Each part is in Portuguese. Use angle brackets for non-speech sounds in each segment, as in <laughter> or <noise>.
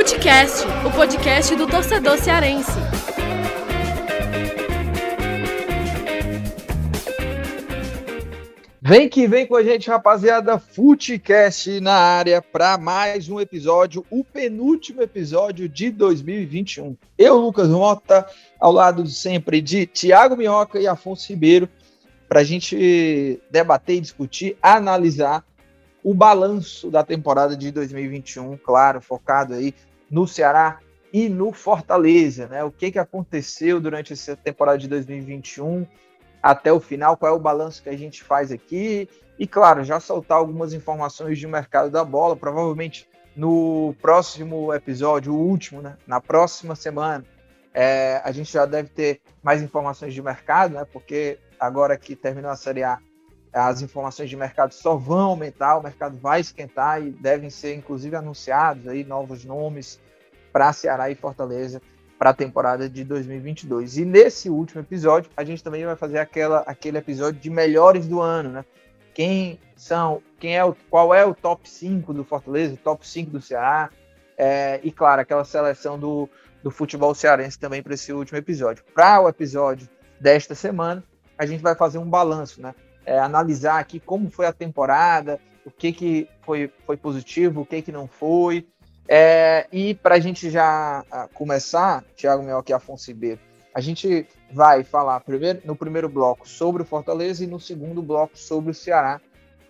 Futecast, o podcast do torcedor cearense. Vem que vem com a gente, rapaziada. Futecast na área para mais um episódio, o penúltimo episódio de 2021. Eu, Lucas Mota, ao lado sempre de Tiago Minhoca e Afonso Ribeiro, para a gente debater discutir, analisar o balanço da temporada de 2021, claro, focado aí no Ceará e no Fortaleza, né? O que, que aconteceu durante essa temporada de 2021 até o final, qual é o balanço que a gente faz aqui e, claro, já soltar algumas informações de mercado da bola, provavelmente no próximo episódio, o último, né? Na próxima semana, é, a gente já deve ter mais informações de mercado, né? Porque agora que terminou a Série A, as informações de mercado só vão aumentar, o mercado vai esquentar e devem ser inclusive anunciados aí novos nomes para Ceará e Fortaleza para a temporada de 2022. E nesse último episódio, a gente também vai fazer aquela, aquele episódio de melhores do ano, né? Quem são, quem é o, qual é o top 5 do Fortaleza, o top 5 do Ceará, é, e claro, aquela seleção do, do futebol cearense também para esse último episódio. Para o episódio desta semana, a gente vai fazer um balanço, né? É, analisar aqui como foi a temporada, o que, que foi, foi positivo, o que, que não foi. É, e para a gente já começar, Thiago Melk e Afonso Ribeiro, a gente vai falar primeiro, no primeiro bloco sobre o Fortaleza e no segundo bloco sobre o Ceará.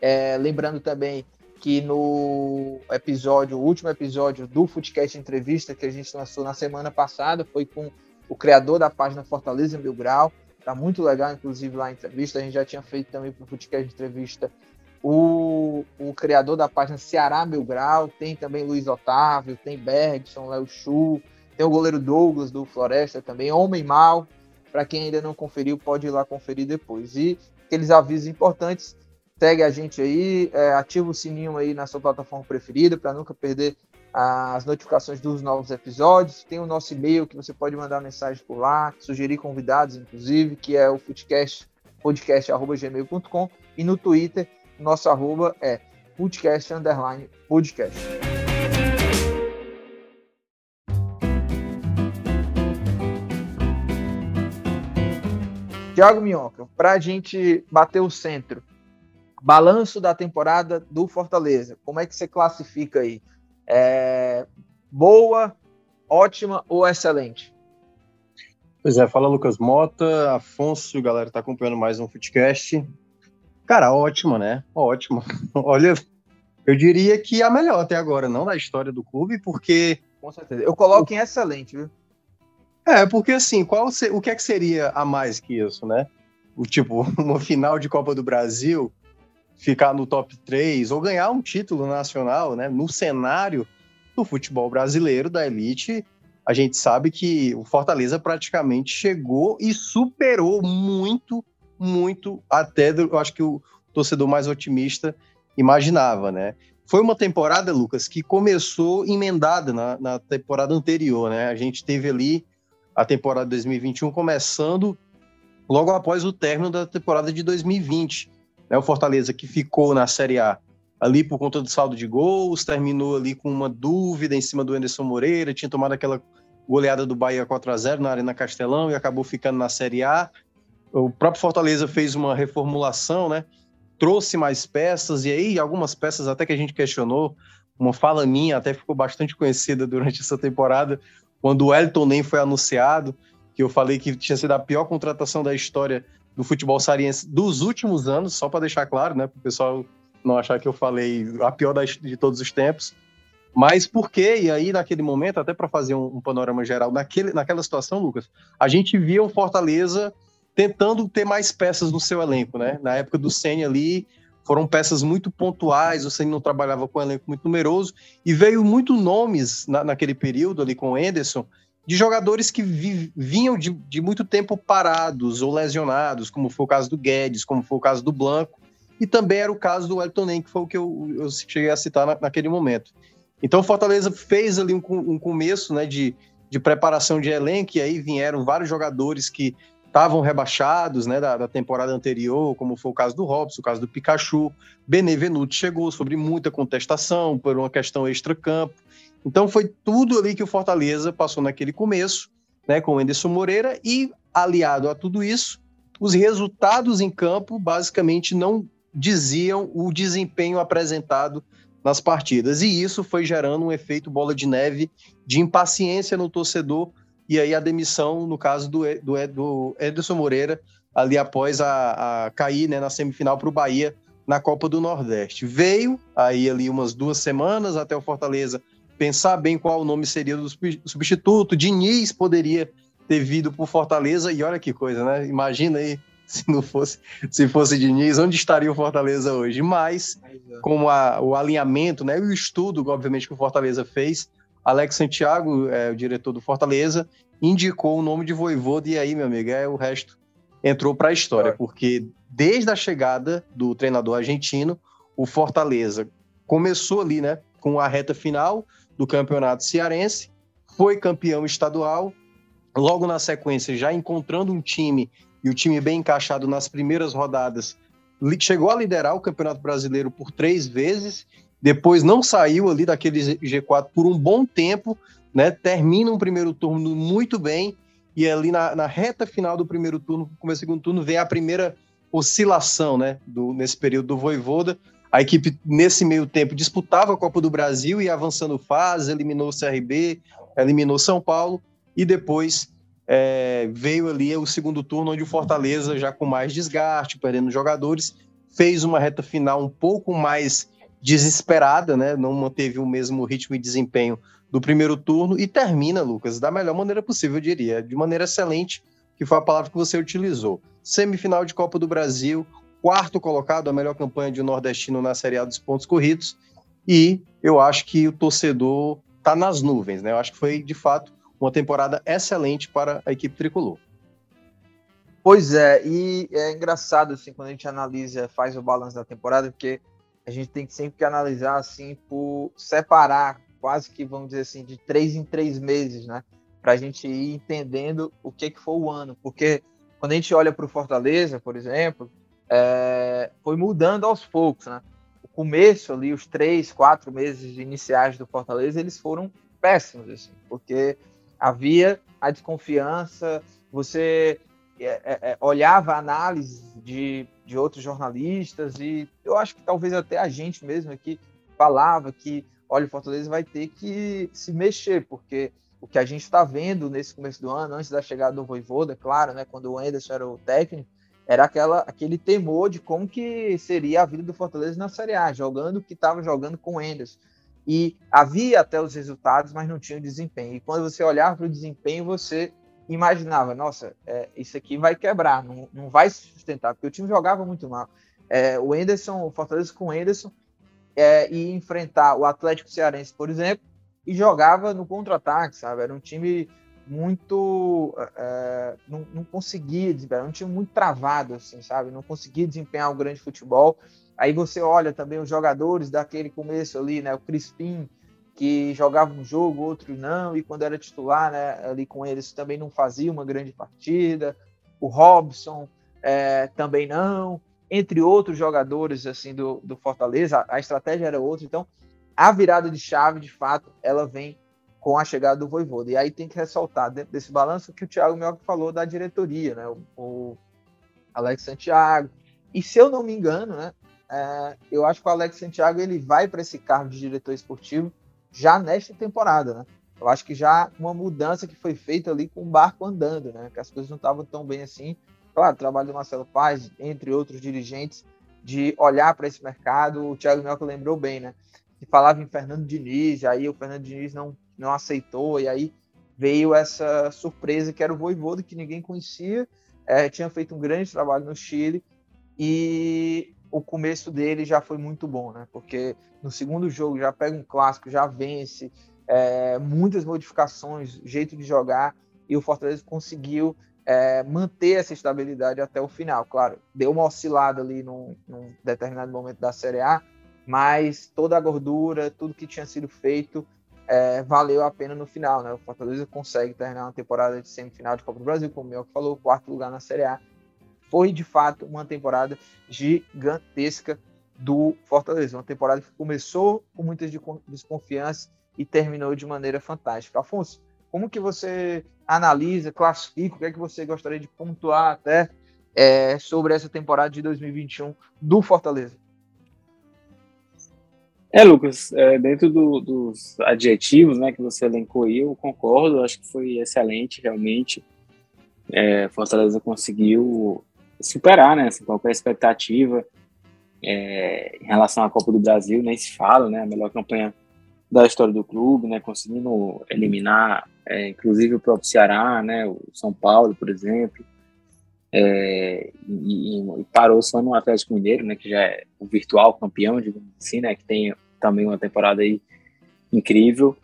É, lembrando também que no episódio, o último episódio do Footcast Entrevista que a gente lançou na semana passada foi com o criador da página Fortaleza Mil Grau, Tá muito legal, inclusive, lá a entrevista. A gente já tinha feito também para o Footcast de entrevista o, o criador da página Ceará Mil Grau, tem também Luiz Otávio, tem Bergson, Léo Chu, tem o goleiro Douglas do Floresta também, Homem Mal. Para quem ainda não conferiu, pode ir lá conferir depois. E aqueles avisos importantes, segue a gente aí, é, ativa o sininho aí na sua plataforma preferida para nunca perder as notificações dos novos episódios. Tem o nosso e-mail que você pode mandar mensagem por lá, sugerir convidados, inclusive, que é o podcast, podcast.gmail.com. E no Twitter, nosso arroba é podcast underline podcast. Tiago Minhoca, para a gente bater o centro, balanço da temporada do Fortaleza, como é que você classifica aí? É, boa, ótima ou excelente? Pois é, fala Lucas Mota, Afonso, galera tá acompanhando mais um Footcast. Cara, ótima, né? Ótima. <laughs> Olha, eu diria que a melhor até agora, não da história do clube, porque. Com certeza. Eu coloco em excelente, viu? É, porque assim, qual o que é que seria a mais que isso, né? O tipo, <laughs> uma final de Copa do Brasil ficar no top 3 ou ganhar um título nacional, né? No cenário do futebol brasileiro, da elite, a gente sabe que o Fortaleza praticamente chegou e superou muito, muito, até eu acho que o torcedor mais otimista imaginava, né? Foi uma temporada, Lucas, que começou emendada na, na temporada anterior, né? A gente teve ali a temporada 2021 começando logo após o término da temporada de 2020 né, o Fortaleza que ficou na Série A ali por conta do saldo de gols, terminou ali com uma dúvida em cima do Anderson Moreira, tinha tomado aquela goleada do Bahia 4 a 0 na Arena Castelão e acabou ficando na Série A. O próprio Fortaleza fez uma reformulação, né? Trouxe mais peças e aí algumas peças até que a gente questionou, uma fala minha até ficou bastante conhecida durante essa temporada, quando o Elton nem foi anunciado, que eu falei que tinha sido a pior contratação da história do futebol sariense dos últimos anos, só para deixar claro, né, para o pessoal não achar que eu falei a pior das, de todos os tempos. Mas por quê? E aí, naquele momento, até para fazer um, um, panorama geral, naquele, naquela situação, Lucas, a gente via o Fortaleza tentando ter mais peças no seu elenco, né? Na época do Senna ali, foram peças muito pontuais, o Senna não trabalhava com um elenco muito numeroso, e veio muito nomes na, naquele período ali com o Anderson, de jogadores que vi, vinham de, de, muito tempo parados ou lesionados, como foi o caso do Guedes, como foi o caso do Blanco, e também era o caso do Elton Nem, que foi o que eu, eu cheguei a citar na, naquele momento. Então o Fortaleza fez ali um, um começo né, de, de preparação de elenco, e aí vieram vários jogadores que estavam rebaixados né, da, da, temporada anterior, como foi o caso do Robson, o caso do Pikachu. Benevenuto chegou sobre muita contestação por uma questão extra-campo. Então foi tudo ali que o Fortaleza passou naquele começo, né, com o Anderson Moreira, e aliado a tudo isso, os resultados em campo basicamente não diziam o desempenho apresentado nas partidas. E isso foi gerando um efeito bola de neve de impaciência no torcedor, e aí a demissão, no caso do, do, do Moreira, ali após a, a cair né, na semifinal para o Bahia na Copa do Nordeste. Veio aí ali umas duas semanas até o Fortaleza pensar bem qual o nome seria do substituto. Diniz poderia ter vindo por Fortaleza e olha que coisa, né? Imagina aí <laughs> se não fosse se fosse Diniz, onde estaria o Fortaleza hoje? Mas com a, o alinhamento, né, e o estudo, obviamente que o Fortaleza fez, Alex Santiago, é, o diretor do Fortaleza, indicou o nome de Voivoda e aí, meu amigo, é o resto entrou para a história, porque desde a chegada do treinador argentino, o Fortaleza começou ali, né, com a reta final do campeonato cearense, foi campeão estadual, logo na sequência, já encontrando um time e o time bem encaixado nas primeiras rodadas, chegou a liderar o Campeonato Brasileiro por três vezes, depois não saiu ali daquele G4 por um bom tempo, né? Termina um primeiro turno muito bem e ali na, na reta final do primeiro turno, começo do segundo turno, vem a primeira oscilação, né? Do, nesse período do Voivoda. A equipe, nesse meio tempo, disputava a Copa do Brasil e avançando fase, eliminou o CRB, eliminou São Paulo e depois é, veio ali o segundo turno, onde o Fortaleza, já com mais desgaste, perdendo jogadores, fez uma reta final um pouco mais desesperada, né? Não manteve o mesmo ritmo e desempenho do primeiro turno e termina, Lucas, da melhor maneira possível, eu diria, de maneira excelente, que foi a palavra que você utilizou. Semifinal de Copa do Brasil, quarto colocado, a melhor campanha de um nordestino na Série A dos pontos corridos, e eu acho que o torcedor está nas nuvens, né? Eu acho que foi, de fato, uma temporada excelente para a equipe tricolor. Pois é, e é engraçado assim quando a gente analisa, faz o balanço da temporada, porque a gente tem que sempre que analisar assim por separar quase que, vamos dizer assim, de três em três meses, né? Para a gente ir entendendo o que, que foi o ano. Porque quando a gente olha para o Fortaleza, por exemplo, é, foi mudando aos poucos, né? O começo ali, os três, quatro meses iniciais do Fortaleza, eles foram péssimos, assim, porque havia a desconfiança, você é, é, olhava a análise de, de outros jornalistas e eu acho que talvez até a gente mesmo aqui falava que olha, o Fortaleza vai ter que se mexer, porque o que a gente está vendo nesse começo do ano, antes da chegada do Voivoda, claro, né, quando o Anderson era o técnico, era aquela, aquele temor de como que seria a vida do Fortaleza na Série A, jogando o que estava jogando com o Anderson. E havia até os resultados, mas não tinha o desempenho. E quando você olhava para o desempenho, você imaginava, nossa, é, isso aqui vai quebrar, não, não vai se sustentar, porque o time jogava muito mal. É, o Anderson, o Fortaleza com o Anderson, é, e enfrentar o Atlético Cearense, por exemplo, e jogava no contra-ataque, sabe? Era um time muito. É, não, não, conseguia desempenhar, um time muito travado, assim, sabe? Não conseguia desempenhar um grande futebol. Aí você olha também os jogadores daquele começo ali, né? O Crispim, que jogava um jogo, outro não, e quando era titular, né, ali com eles também não fazia uma grande partida. O Robson é, também não entre outros jogadores assim do, do Fortaleza, a, a estratégia era outra. Então, a virada de chave, de fato, ela vem com a chegada do Voivoda. E aí tem que ressaltar dentro desse balanço que o Thiago Mioca falou da diretoria, né? O, o, Alex Santiago. E se eu não me engano, né? É, eu acho que o Alex Santiago ele vai para esse cargo de diretor esportivo já nesta temporada, né? Eu acho que já uma mudança que foi feita ali com o barco andando, né? Que as coisas não estavam tão bem assim claro, o trabalho do Marcelo Paz, entre outros dirigentes, de olhar para esse mercado. O Thiago Melco lembrou bem, né? Que falava em Fernando Diniz, aí o Fernando Diniz não, não aceitou, e aí veio essa surpresa que era o Voivodo, que ninguém conhecia, é, tinha feito um grande trabalho no Chile, e o começo dele já foi muito bom, né? Porque no segundo jogo já pega um clássico, já vence, é, muitas modificações, jeito de jogar, e o Fortaleza conseguiu é, manter essa estabilidade até o final. Claro, deu uma oscilada ali num, num, determinado momento da Série A, mas toda a gordura, tudo que tinha sido feito, é, valeu a pena no final. Né? O Fortaleza consegue terminar uma temporada de semifinal de Copa do Brasil, como o Mel falou, quarto lugar na Série A. Foi de fato uma temporada gigantesca do Fortaleza, uma temporada que começou com muitas desconfianças e terminou de maneira fantástica. Afonso, como que você analisa, classifica, o que é que você gostaria de pontuar até é, sobre essa temporada de 2021 do Fortaleza? É, Lucas, é, dentro do, dos adjetivos né, que você elencou aí, eu concordo, acho que foi excelente, realmente. É, Fortaleza conseguiu superar né, assim, qualquer expectativa é, em relação à Copa do Brasil, nem se fala, né, a melhor campanha da história do clube, né, conseguindo eliminar, é, inclusive o próprio Ceará, né, o São Paulo, por exemplo, é, e, e, parou só no Atlético Mineiro, né, que já é o virtual campeão, digamos assim, né, que tem também uma temporada aí incrível,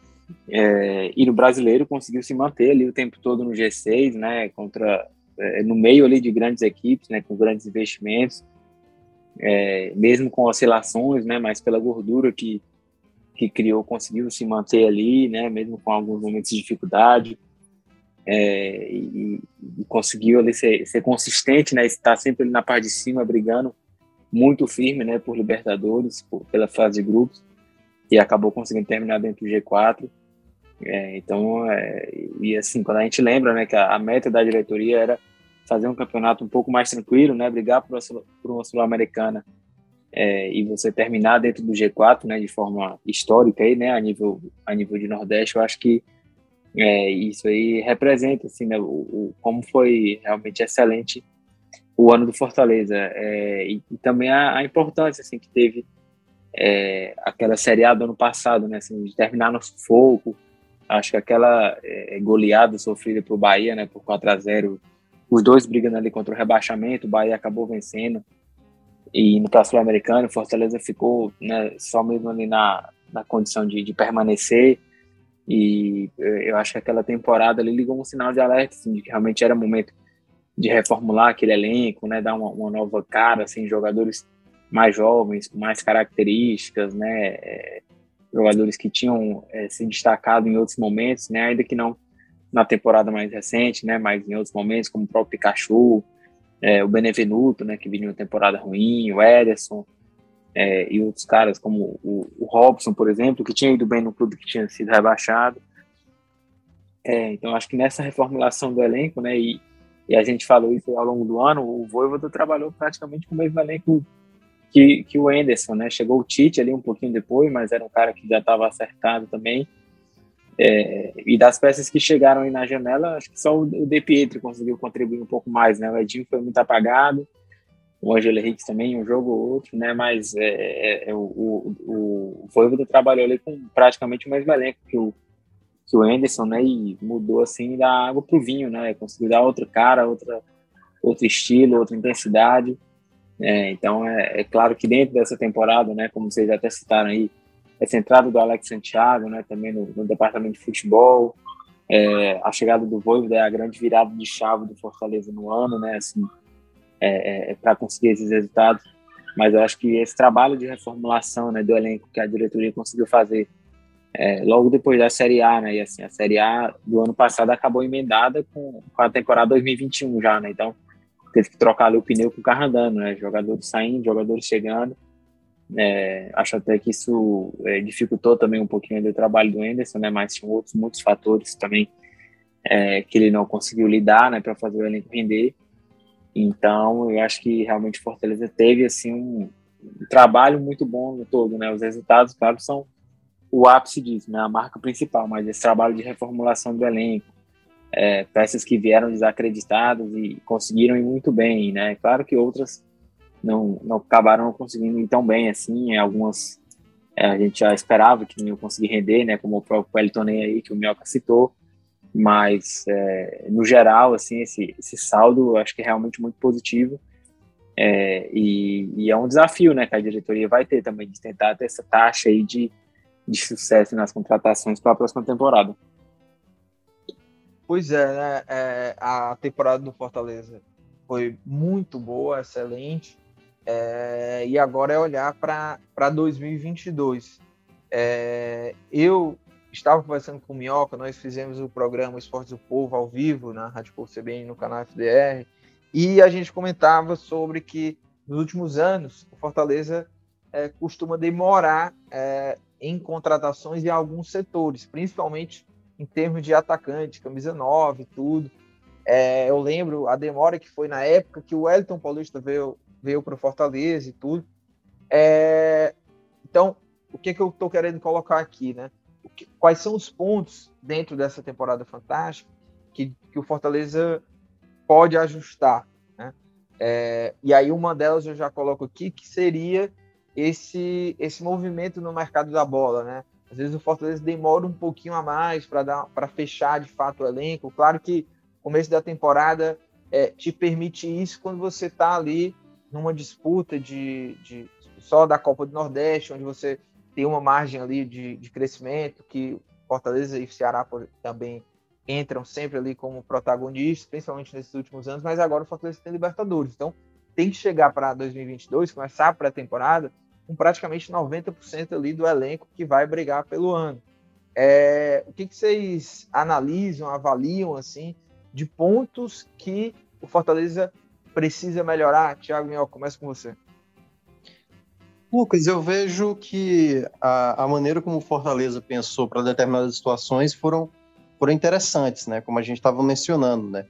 é, e no brasileiro conseguiu se manter ali o tempo todo no G6, né, contra é, no meio ali de grandes equipes, né, com grandes investimentos, é, mesmo com oscilações, né, mas pela gordura que que criou conseguiu se manter ali, né, mesmo com alguns momentos de dificuldade, é, e, e, conseguiu ali ser, ser consistente, né, estar sempre ali na parte de cima brigando muito firme, né, por Libertadores, por, pela fase de grupos, e acabou conseguindo terminar dentro do G4. É, então, é, e assim, quando a gente lembra, né, que a, a, meta da diretoria era fazer um campeonato um pouco mais tranquilo, né, brigar por, uma sul-americana. É, e você terminar dentro do G4, né, de forma histórica aí, né, a nível a nível de Nordeste, eu acho que é, isso aí representa assim, né, o, o, como foi realmente excelente o ano do Fortaleza é, e, e, também a, a, importância assim que teve é, aquela Série A do ano passado, né, assim, de terminar no sufoco. Acho que aquela é, goleada sofrida para o Bahia, né, por 4 a 0 os dois brigando ali contra o rebaixamento, o Bahia acabou vencendo e no próximo americano, Fortaleza ficou né, só mesmo ali na, na condição de, de permanecer. E eu acho que aquela temporada ali ligou um sinal de alerta, assim, de que realmente era momento de reformular aquele elenco, né, dar uma, uma nova cara, assim, jogadores mais jovens, com mais características, né, é, jogadores que tinham é, se destacado em outros momentos, né, ainda que não na temporada mais recente, né, mas em outros momentos, como o próprio Pikachu, é, o Benevenuto, né, que vinha uma temporada ruim, o Ederson, é, e outros caras como o, o, Robson, por exemplo, que tinha ido bem no clube que tinha sido rebaixado. É, então, acho que nessa reformulação do elenco, né, e, e, a gente falou isso ao longo do ano, o Voivoda trabalhou praticamente com o mesmo elenco que, que o Enderson, né, chegou o Tite ali um pouquinho depois, mas era um cara que já estava acertado também, é, e das peças que chegaram aí na janela, acho que só o De Pietro conseguiu contribuir um pouco mais, né? O Edinho foi muito apagado, o Angelo Henrique também, um jogo ou outro, né? Mas é, é, é o, o, o Voivoda trabalhou ali com praticamente o mesmo elenco que o, que o Anderson, né? E mudou, assim, da água pro vinho, né? Conseguiu dar outra cara, outra, outro estilo, outra intensidade. É, então, é, é claro que dentro dessa temporada, né? Como vocês até citaram aí, essa entrada do Alex Santiago, né, também no, no departamento de futebol, é, a chegada do Voivoda é a grande virada de chave do Fortaleza no ano, né, assim, é, é, é para conseguir esses resultados. Mas eu acho que esse trabalho de reformulação, né, do elenco que a diretoria conseguiu fazer é, logo depois da Série A, né, e assim, a Série A do ano passado acabou emendada com, com a temporada 2021 já, né, então teve que trocar ali o pneu com o carro andando, né, jogadores saindo, jogadores chegando, é, acho até que isso é, dificultou também um pouquinho o trabalho do Anderson, né? Mas tinha outros muitos fatores também é, que ele não conseguiu lidar, né? Para fazer o elenco render. Então, eu acho que realmente Fortaleza teve assim um, trabalho muito bom no todo, né? Os resultados, claro, são o ápice disso, né? A marca principal, mas esse trabalho de reformulação do elenco, é, peças que vieram desacreditadas e conseguiram ir muito bem, né? Claro que outras não, não acabaram conseguindo ir tão bem assim. Algumas é, a gente já esperava que não iam conseguir render, né? Como o próprio Wellington aí, que o Mioca citou. Mas, é, no geral, assim, esse, esse saldo eu acho que é realmente muito positivo. É, e, e, é um desafio, né, que a diretoria vai ter também, de tentar ter essa taxa aí de, de sucesso nas contratações para a próxima temporada. Pois é, né? É, a temporada do Fortaleza foi muito boa, excelente. É, e agora é olhar para 2022. É, eu estava conversando com o Minhoca, nós fizemos o programa Esportes do Povo ao vivo na Rádio Povo CBN no canal FDR, e a gente comentava sobre que nos últimos anos o Fortaleza é, costuma demorar é, em contratações em alguns setores, principalmente em termos de atacante, camisa 9 e tudo. É, eu lembro a demora que foi na época que o Wellington Paulista veio, veio para o Fortaleza e tudo. Então, o que, que eu estou querendo colocar aqui, né? Quais são os pontos dentro dessa temporada fantástica que, que o Fortaleza pode ajustar? Né? É, e aí uma delas eu já coloco aqui, que seria esse, esse movimento no mercado da bola, né? Às vezes o Fortaleza demora um pouquinho a mais para fechar de fato o elenco. Claro que começo da temporada é, te permite isso quando você está ali numa disputa de, de, só da Copa do Nordeste, onde você tem uma margem ali de, de crescimento, que Fortaleza e Ceará também entram sempre ali como protagonistas, principalmente nesses últimos anos, mas agora o Fortaleza tem Libertadores. Então, tem que chegar para 2022, começar a pré-temporada, com praticamente 90% ali do elenco que vai brigar pelo ano. É, o que, que vocês analisam, avaliam, assim, de pontos que o Fortaleza precisa melhorar? Tiago Minhoca, começa com você. Lucas, eu vejo que a, a maneira como o Fortaleza pensou para determinadas situações foram, foram interessantes, né? Como a gente estava mencionando, né?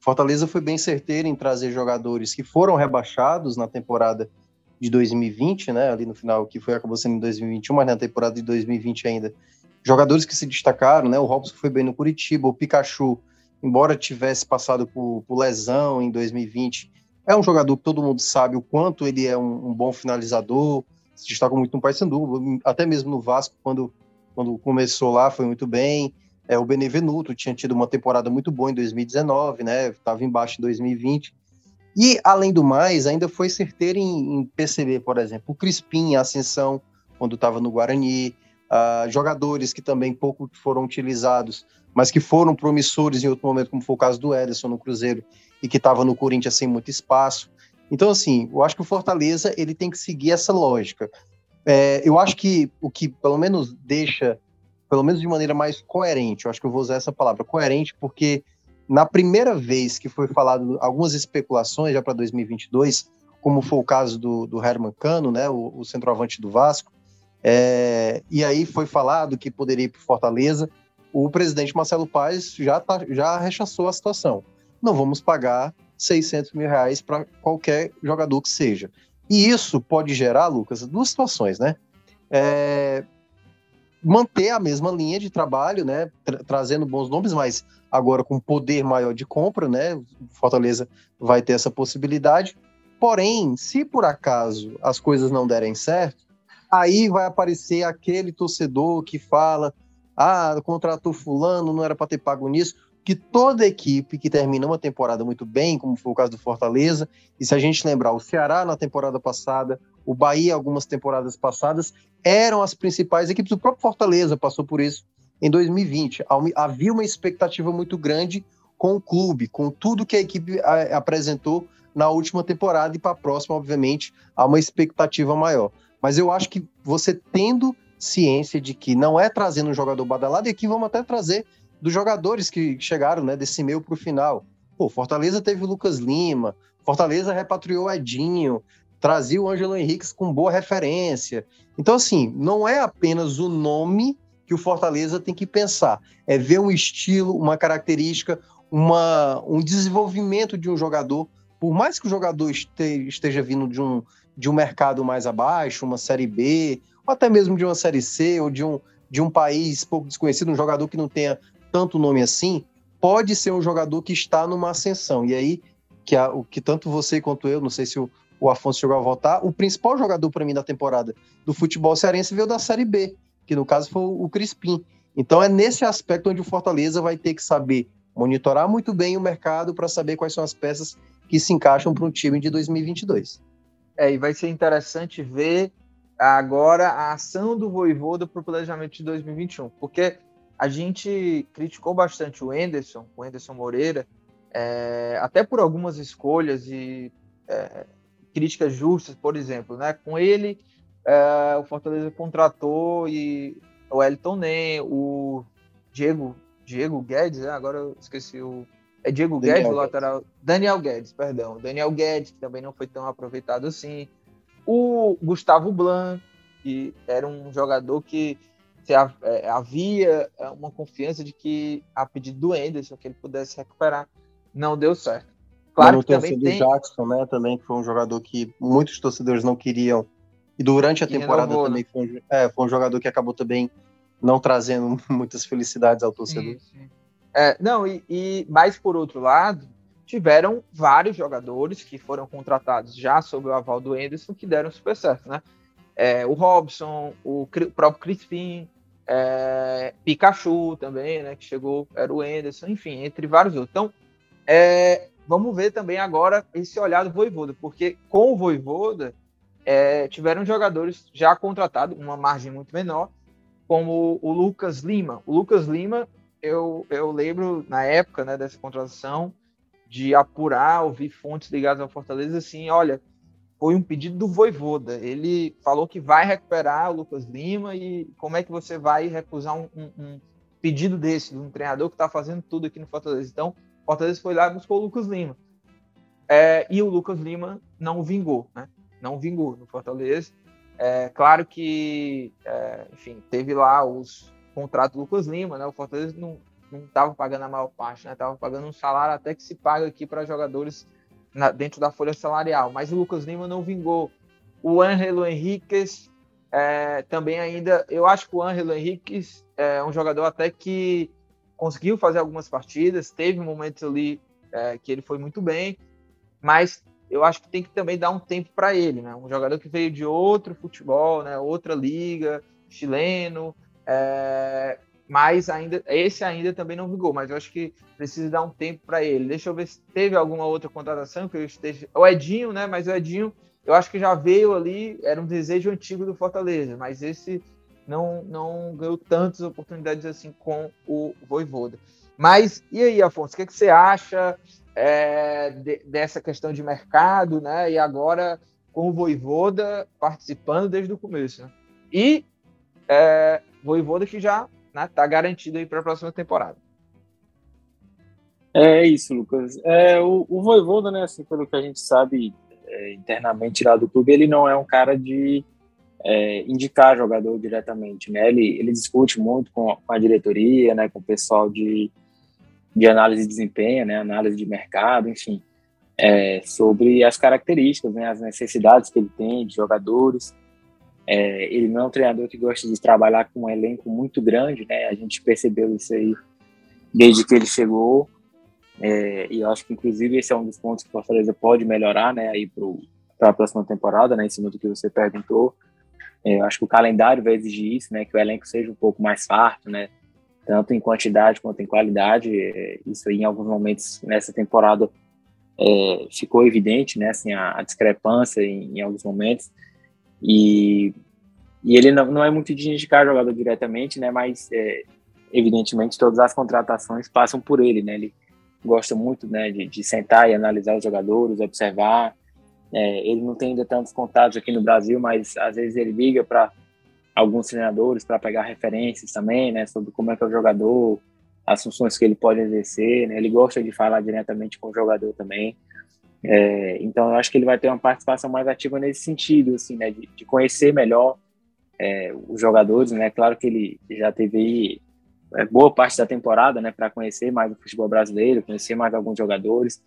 Fortaleza foi bem certeiro em trazer jogadores que foram rebaixados na temporada de 2020, né? Ali no final, que foi acabou sendo em 2021, mas na temporada de 2020 ainda. Jogadores que se destacaram, né? O Robson foi bem no Curitiba, o Pikachu embora tivesse passado por, por, lesão em 2020, é um jogador que todo mundo sabe o quanto ele é um, um bom finalizador, se destaca muito no Paysandu, até mesmo no Vasco, quando, quando começou lá, foi muito bem. É, o Benevenuto tinha tido uma temporada muito boa em 2019, né? Estava embaixo em 2020. E, além do mais, ainda foi certeiro em, em perceber, por exemplo, o Crispim, a ascensão, quando estava no Guarani, uh, jogadores que também pouco foram utilizados mas que foram promissores em outro momento, como foi o caso do Ederson no Cruzeiro e que estava no Corinthians sem muito espaço. Então, assim, eu acho que o Fortaleza ele tem que seguir essa lógica. É, eu acho que o que pelo menos deixa, pelo menos de maneira mais coerente, eu acho que eu vou usar essa palavra, coerente, porque na primeira vez que foi falado algumas especulações já para 2022, como foi o caso do, do Herman Cano, né, o, o centroavante do Vasco, é, e aí foi falado que poderia ir para Fortaleza o presidente Marcelo Paes já, tá, já rechaçou a situação. Não vamos pagar 600 mil reais para qualquer jogador que seja. E isso pode gerar, Lucas, duas situações, né? É, manter a mesma linha de trabalho, né? Tra trazendo bons nomes, mas agora com poder maior de compra, né? Fortaleza vai ter essa possibilidade. Porém, se por acaso as coisas não derem certo, aí vai aparecer aquele torcedor que fala ah, contratou fulano, não era para ter pago nisso, que toda equipe que termina uma temporada muito bem, como foi o caso do Fortaleza, e se a gente lembrar, o Ceará na temporada passada, o Bahia algumas temporadas passadas, eram as principais equipes, o próprio Fortaleza passou por isso em 2020. Havia uma expectativa muito grande com o clube, com tudo que a equipe apresentou na última temporada e para a próxima, obviamente, há uma expectativa maior. Mas eu acho que você tendo ciência de que não é trazendo um jogador badalado, e aqui vamos até trazer dos jogadores que chegaram né, desse meio para o final. Pô, Fortaleza teve o Lucas Lima, Fortaleza repatriou Edinho, trazia o Ângelo Henriques com boa referência. Então, assim, não é apenas o nome que o Fortaleza tem que pensar, é ver um estilo, uma característica, uma, um desenvolvimento de um jogador. Por mais que o jogador esteja vindo de um, de um mercado mais abaixo, uma Série B, ou até mesmo de uma Série C, ou de um, de um país pouco desconhecido, um jogador que não tenha tanto nome assim, pode ser um jogador que está numa ascensão. E aí, que, a, o que tanto você quanto eu, não sei se o, o Afonso chegou a votar, o principal jogador para mim da temporada do futebol cearense veio da Série B, que no caso foi o Crispim. Então é nesse aspecto onde o Fortaleza vai ter que saber monitorar muito bem o mercado para saber quais são as peças que se encaixam para um time de 2022. É, e vai ser interessante ver agora a ação do Voivoda para o planejamento de 2021, porque a gente criticou bastante o Enderson, o Enderson Moreira, é, até por algumas escolhas e é, críticas justas, por exemplo, né? Com ele, é, o Fortaleza contratou e o Elton Nem, o Diego, Diego Guedes, né? agora eu esqueci o é Diego Daniel Guedes, o lateral. Daniel Guedes, perdão. Daniel Guedes, que também não foi tão aproveitado assim o Gustavo Blanc, e era um jogador que se é, havia uma confiança de que a pedido do Anderson que ele pudesse recuperar, não deu certo. Claro que também tem Jackson, né, também que foi um jogador que muitos torcedores não queriam e durante a temporada renovou, também né? foi, um, é, foi um jogador que acabou também não trazendo <laughs> muitas felicidades ao torcedor. Sim, sim. É, não, e, e mais por outro lado, tiveram vários jogadores que foram contratados já sob o aval do Anderson que deram super certo, né? É, o Robson, o próprio Crispim, é, Pikachu também, né? Que chegou, era o Anderson, enfim, entre vários outros. Então, é, vamos ver também agora esse olhar do Voivoda, porque com o Voivoda é, tiveram jogadores já contratados, uma margem muito menor, como o Lucas Lima. O Lucas Lima, eu, eu lembro na época né, dessa contratação de apurar, ouvir fontes ligadas ao Fortaleza, assim, olha, foi um pedido do Voivoda. Ele falou que vai recuperar o Lucas Lima e como é que você vai recusar um, um, um pedido desse, de um treinador que está fazendo tudo aqui no Fortaleza. Então, o Fortaleza foi lá e buscou o Lucas Lima. É, e o Lucas Lima não vingou, né? Não vingou no Fortaleza. É, claro que, é, enfim, teve lá os contratos do Lucas Lima, né? O Fortaleza não, não estava pagando a maior parte, né? Estava pagando um salário até que se paga aqui para jogadores na, dentro da folha salarial. Mas o Lucas Lima não vingou. O Ângelo Henriquez é, também ainda. Eu acho que o Ângelo Henriquez é um jogador até que conseguiu fazer algumas partidas, teve momentos ali é, que ele foi muito bem, mas eu acho que tem que também dar um tempo para ele, né? Um jogador que veio de outro futebol, né? Outra liga, chileno, é, mas ainda esse ainda também não vingou, mas eu acho que precisa dar um tempo para ele. Deixa eu ver se teve alguma outra contratação que eu esteja. O Edinho, né? Mas o Edinho, eu acho que já veio ali, era um desejo antigo do Fortaleza, mas esse não não ganhou tantas oportunidades assim com o Voivoda. Mas e aí, Afonso, o que, é que você acha é, de, dessa questão de mercado, né? E agora com o Voivoda participando desde o começo, né? E é, Voivoda que já né? Tá garantido aí para a próxima temporada. É isso, Lucas. É, o, o Voivoda, né, assim, pelo que a gente sabe é, internamente lá do clube, ele não é um cara de é, indicar jogador diretamente, né? Ele, ele discute muito com, com a diretoria, né, com o pessoal de, de análise de desempenho, né, análise de mercado, enfim, é, sobre as características, né, as necessidades que ele tem de jogadores. É, ele não é um treinador que gosta de trabalhar com um elenco muito grande, né? A gente percebeu isso aí desde que ele chegou. É, e eu acho que, inclusive, esse é um dos pontos que o Fortaleza pode melhorar, né? Aí para a próxima temporada, né? Em cima do que você perguntou. É, eu acho que o calendário vai exigir isso, né? Que o elenco seja um pouco mais farto, né? Tanto em quantidade quanto em qualidade. É, isso aí, em alguns momentos nessa temporada, é, ficou evidente, né? Assim, a, a discrepância em, em alguns momentos. E, e ele não, não é muito de indicar jogador diretamente, né? Mas é, evidentemente todas as contratações passam por ele, né? Ele gosta muito, né, de, de sentar e analisar os jogadores, observar. É, ele não tem ainda tantos contatos aqui no Brasil, mas às vezes ele liga para alguns treinadores para pegar referências também, né, sobre como é que é o jogador, as funções que ele pode exercer, né? Ele gosta de falar diretamente com o jogador também. É, então, eu acho que ele vai ter uma participação mais ativa nesse sentido, assim, né, de, de conhecer melhor é, os jogadores, né? Claro que ele já teve aí é, boa parte da temporada, né, para conhecer mais o futebol brasileiro, conhecer mais alguns jogadores,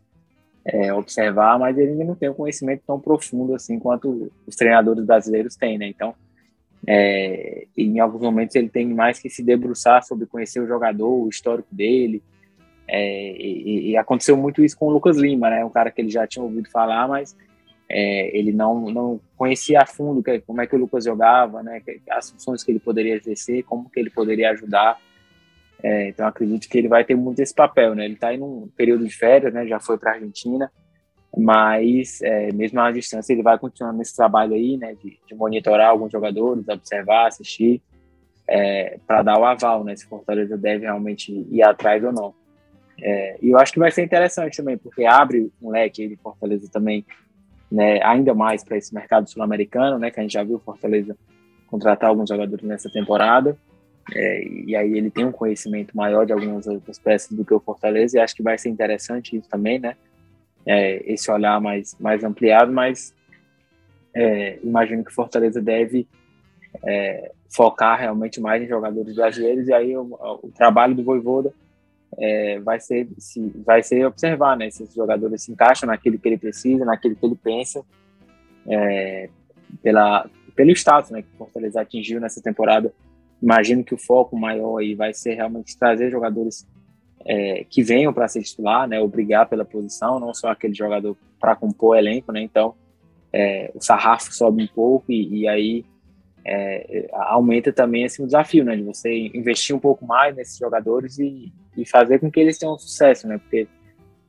é, observar, mas ele ainda não tem um conhecimento tão profundo assim quanto os treinadores brasileiros têm, né? Então, é, em alguns momentos ele tem mais que se debruçar sobre conhecer o jogador, o histórico dele, é, e, e, aconteceu muito isso com o Lucas Lima, né? Um cara que ele já tinha ouvido falar, mas é, ele não, não conhecia a fundo que, como é que o Lucas jogava, né? As funções que ele poderia exercer, como que ele poderia ajudar. É, então acredito que ele vai ter muito esse papel, né? Ele está em um período de férias, né? Já foi para a Argentina, mas é, mesmo à distância ele vai continuar nesse trabalho aí, né? De, de monitorar alguns jogadores, observar, assistir, é, para dar o aval, né? Se Fortaleza deve realmente ir atrás ou não. É, e eu acho que vai ser interessante também, porque abre um leque de Fortaleza também, né, ainda mais para esse mercado sul-americano, né, que a gente já viu Fortaleza contratar alguns jogadores nessa temporada. É, e aí ele tem um conhecimento maior de algumas outras peças do que o Fortaleza, e acho que vai ser interessante isso também, né? É, esse olhar mais, mais ampliado, mas é, imagino que Fortaleza deve é, focar realmente mais em jogadores brasileiros e aí o, o trabalho do Voivoda é, vai ser se, vai ser observar né, se esses jogadores se encaixam naquilo que ele precisa, naquilo que ele pensa, é, pela, pelo status né, que o Fortaleza atingiu nessa temporada. Imagino que o foco maior aí vai ser realmente trazer jogadores é, que venham para ser titular, né, ou brigar pela posição, não só aquele jogador para compor o elenco, né, então é, o sarrafo sobe um pouco e, e aí é, aumenta também esse desafio, né, de você investir um pouco mais nesses jogadores e, e fazer com que eles tenham sucesso, né, porque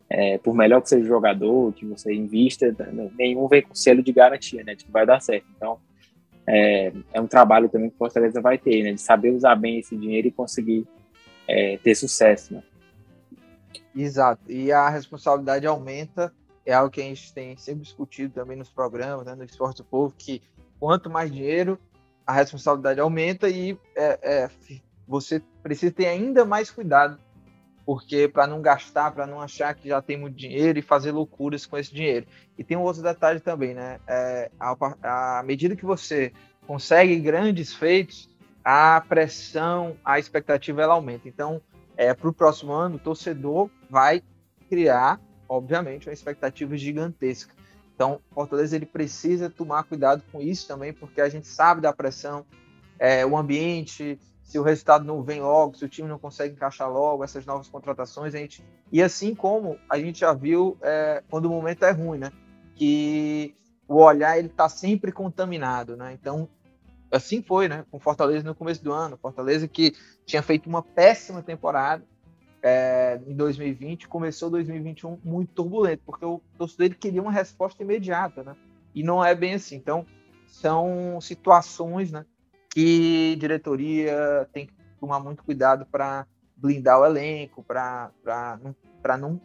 é, por melhor que seja o jogador, que você invista, nenhum vem com selo de garantia, né, de que vai dar certo. Então, é, é um trabalho também que o Fortaleza vai ter, né, de saber usar bem esse dinheiro e conseguir é, ter sucesso, né. Exato, e a responsabilidade aumenta, é algo que a gente tem sempre discutido também nos programas, né, no Esporte do Povo, que quanto mais dinheiro, a responsabilidade aumenta e é, é, você precisa ter ainda mais cuidado, porque para não gastar, para não achar que já tem muito dinheiro e fazer loucuras com esse dinheiro. E tem um outro detalhe também, né? É, à medida que você consegue grandes feitos, a pressão, a expectativa ela aumenta. Então, é, para o próximo ano, o torcedor vai criar, obviamente, uma expectativa gigantesca. Então, Fortaleza ele precisa tomar cuidado com isso também, porque a gente sabe da pressão, é, o ambiente, se o resultado não vem logo, se o time não consegue encaixar logo, essas novas contratações, a gente e assim como a gente já viu é, quando o momento é ruim, né? Que o olhar ele está sempre contaminado, né? Então assim foi, né? Com Fortaleza no começo do ano, Fortaleza que tinha feito uma péssima temporada, é, em 2020, começou 2021 muito turbulento, porque o torcedor ele queria uma resposta imediata, né? E não é bem assim. Então, são situações, né, que diretoria tem que tomar muito cuidado para blindar o elenco, para não, não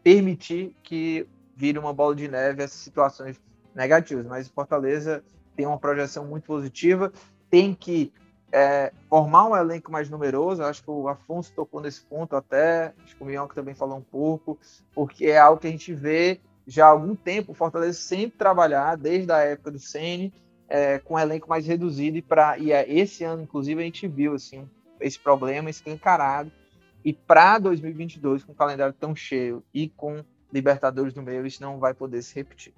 permitir que vire uma bola de neve essas situações negativas. Mas o Fortaleza tem uma projeção muito positiva, tem que é, formar um elenco mais numeroso, acho que o Afonso tocou nesse ponto até, acho que o Minhoca também falou um pouco, porque é algo que a gente vê já há algum tempo, o Fortaleza sempre trabalhar, desde a época do Ceni é, com um elenco mais reduzido, e, pra, e é, esse ano, inclusive, a gente viu assim, esse problema escancarado, e para 2022, com o calendário tão cheio e com Libertadores no meio, isso não vai poder se repetir.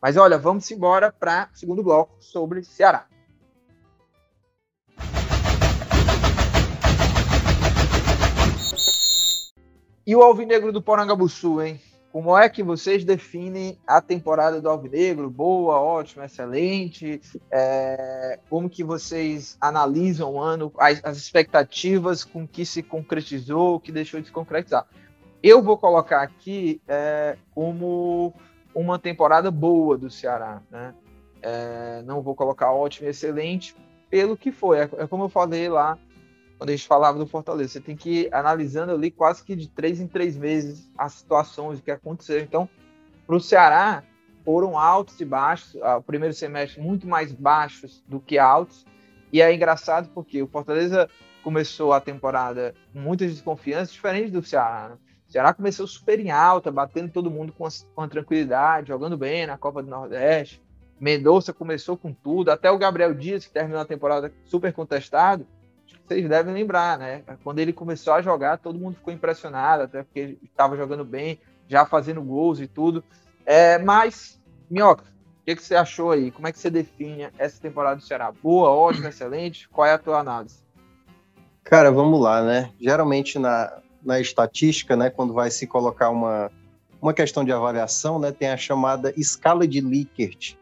Mas olha, vamos embora para segundo bloco sobre Ceará. E o Alvinegro do Porangabuçu, hein? Como é que vocês definem a temporada do Alvinegro? Boa, ótima, excelente? É, como que vocês analisam o ano, as, as, expectativas com que se concretizou, que deixou de se concretizar? Eu vou colocar aqui é, como uma temporada boa do Ceará, né? É, não vou colocar ótimo e excelente pelo que foi. É, é como eu falei lá quando a gente falava do Fortaleza. Você tem que ir analisando ali quase que de três em três meses as situações, que aconteceu. Então, para o Ceará, foram altos e baixos. Ah, o primeiro semestre muito mais baixos do que altos. E é engraçado porque o Fortaleza começou a temporada com muitas desconfianças, diferente do Ceará. Né? O Ceará começou super em alta, batendo todo mundo com, com tranquilidade, jogando bem na Copa do Nordeste. Mendonça começou com tudo, até o Gabriel Dias, que terminou a temporada super contestado, vocês devem lembrar, né? Quando ele começou a jogar, todo mundo ficou impressionado, até porque ele estava jogando bem, já fazendo gols e tudo. É, mas, Minhoca, o que, que, você achou aí? Como é que você define essa temporada do Ceará? Boa, ótima, <clears throat> excelente? Qual é a tua análise? Cara, vamos lá, né? Geralmente na, na estatística, né, quando vai se colocar uma, uma questão de avaliação, né, tem a chamada escala de Likert,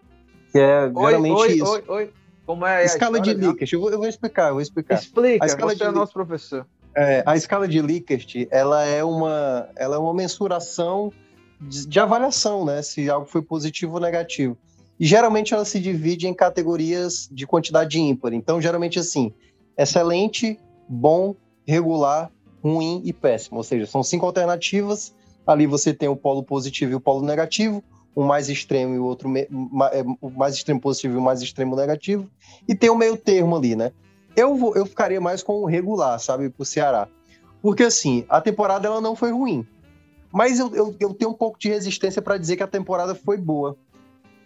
que é oi, geralmente oi, isso. Oi, oi. Como é escala de Likert, eu vou, eu vou explicar, eu vou explicar. Explica, a escala você de, é nosso professor. É, a escala de Likert, ela é uma, ela é uma mensuração de, de, avaliação, né? Se algo foi positivo ou negativo. E geralmente ela se divide em categorias de quantidade ímpar. Então, geralmente assim, excelente, bom, regular, ruim e péssimo. Ou seja, são cinco alternativas. Ali você tem o polo positivo e o polo negativo um mais extremo e o outro é, o mais extremo positivo e o mais extremo negativo, e tem o meio termo ali, né? Eu, vou, eu ficaria mais com o regular, sabe, pro Ceará. Porque assim, a temporada ela não foi ruim. Mas eu, eu, eu tenho um pouco de resistência para dizer que a temporada foi boa.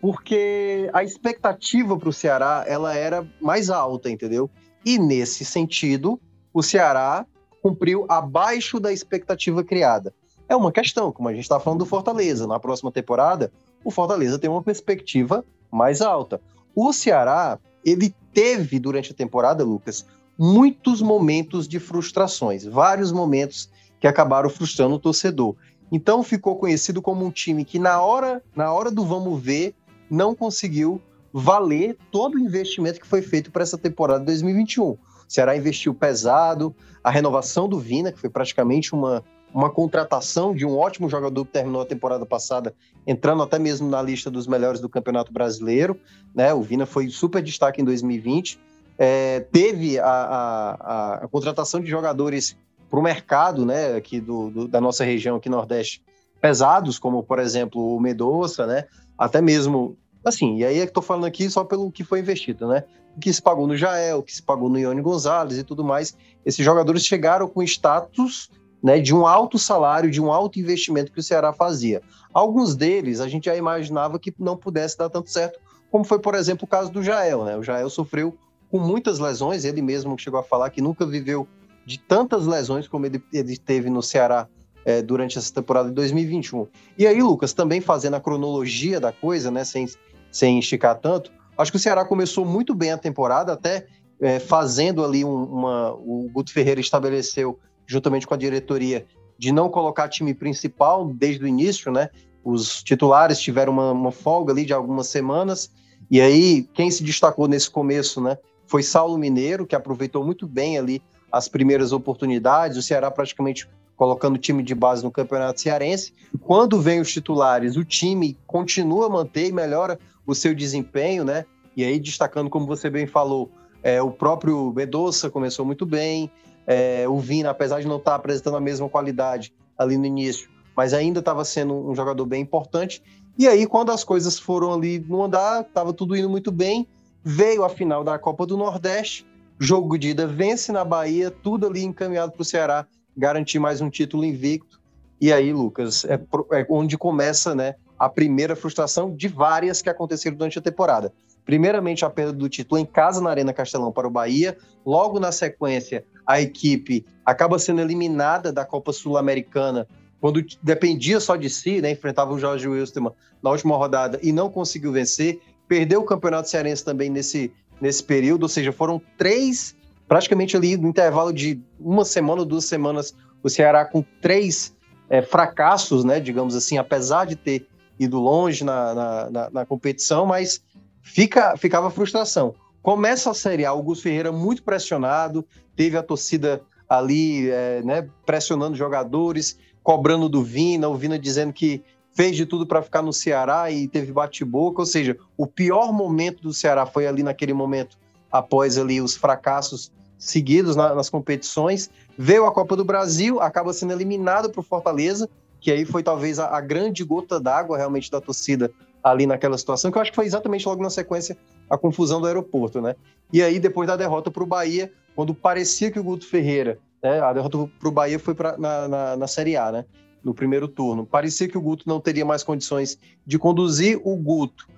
porque a expectativa para o Ceará ela era mais alta, entendeu? E nesse sentido, o Ceará cumpriu abaixo da expectativa criada. É uma questão, como a gente está falando do Fortaleza. Na próxima temporada, o Fortaleza tem uma perspectiva mais alta. O Ceará, ele teve durante a temporada, Lucas, muitos momentos de frustrações, vários momentos que acabaram frustrando o torcedor. Então ficou conhecido como um time que na hora, na hora do vamos ver, não conseguiu valer todo o investimento que foi feito para essa temporada de 2021. O Ceará investiu pesado, a renovação do Vina, que foi praticamente uma, uma contratação de um ótimo jogador que terminou a temporada passada, entrando até mesmo na lista dos melhores do Campeonato Brasileiro. Né? O Vina foi super destaque em 2020. É, teve a, a, a, contratação de jogadores para o mercado né, aqui do, do, da nossa região, aqui Nordeste, pesados, como, por exemplo, o Medoça, né? até mesmo Assim, e aí é que estou falando aqui só pelo que foi investido, né? O que se pagou no Jael, o que se pagou no Ione Gonzalez e tudo mais. Esses jogadores chegaram com status né, de um alto salário, de um alto investimento que o Ceará fazia. Alguns deles a gente já imaginava que não pudesse dar tanto certo, como foi, por exemplo, o caso do Jael. Né? O Jael sofreu com muitas lesões, ele mesmo chegou a falar que nunca viveu de tantas lesões como ele, ele teve no Ceará é, durante essa temporada de 2021. E aí, Lucas, também fazendo a cronologia da coisa, né, sem sem esticar tanto. Acho que o Ceará começou muito bem a temporada, até é, fazendo ali um, uma. O Guto Ferreira estabeleceu, juntamente com a diretoria, de não colocar time principal desde o início, né? Os titulares tiveram uma, uma folga ali de algumas semanas. E aí, quem se destacou nesse começo, né? Foi Saulo Mineiro, que aproveitou muito bem ali as primeiras oportunidades. O Ceará praticamente colocando o time de base no Campeonato Cearense. Quando vem os titulares, o time continua a manter e melhora o seu desempenho, né? E aí, destacando, como você bem falou, é, o próprio Medoça começou muito bem, é, o Vina, apesar de não estar apresentando a mesma qualidade ali no início, mas ainda estava sendo um jogador bem importante. E aí, quando as coisas foram ali no andar, estava tudo indo muito bem, veio a final da Copa do Nordeste, jogo de ida vence na Bahia, tudo ali encaminhado para o Ceará garantir mais um título invicto. E aí, Lucas, é, é onde começa né, a primeira frustração de várias que aconteceram durante a temporada. Primeiramente, a perda do título em casa na Arena Castelão para o Bahia. Logo na sequência, a equipe acaba sendo eliminada da Copa Sul-Americana quando dependia só de si, né? Enfrentava o Jorge Wilstermann na última rodada e não conseguiu vencer. Perdeu o Campeonato Cearense também nesse, nesse período, ou seja, foram três, praticamente ali no intervalo de uma semana ou duas semanas, o Ceará com três é, fracassos, né? Digamos assim, apesar de ter ido longe na, na, na, na competição, mas fica, ficava frustração. Começa a Série A, o Gus Ferreira muito pressionado, teve a torcida ali é, né, pressionando jogadores, cobrando do Vina, o Vina dizendo que fez de tudo para ficar no Ceará e teve bate-boca, ou seja, o pior momento do Ceará foi ali naquele momento, após ali os fracassos seguidos na, nas competições. Veio a Copa do Brasil, acaba sendo eliminado para o Fortaleza, que aí foi talvez a, a grande gota d'água realmente da torcida ali naquela situação, que eu acho que foi exatamente logo na sequência a confusão do aeroporto, né? E aí, depois da derrota para o Bahia, quando parecia que o Guto Ferreira, né, a derrota para o Bahia foi pra, na, na, na Série A, né? No primeiro turno. Parecia que o Guto não teria mais condições de conduzir o Guto.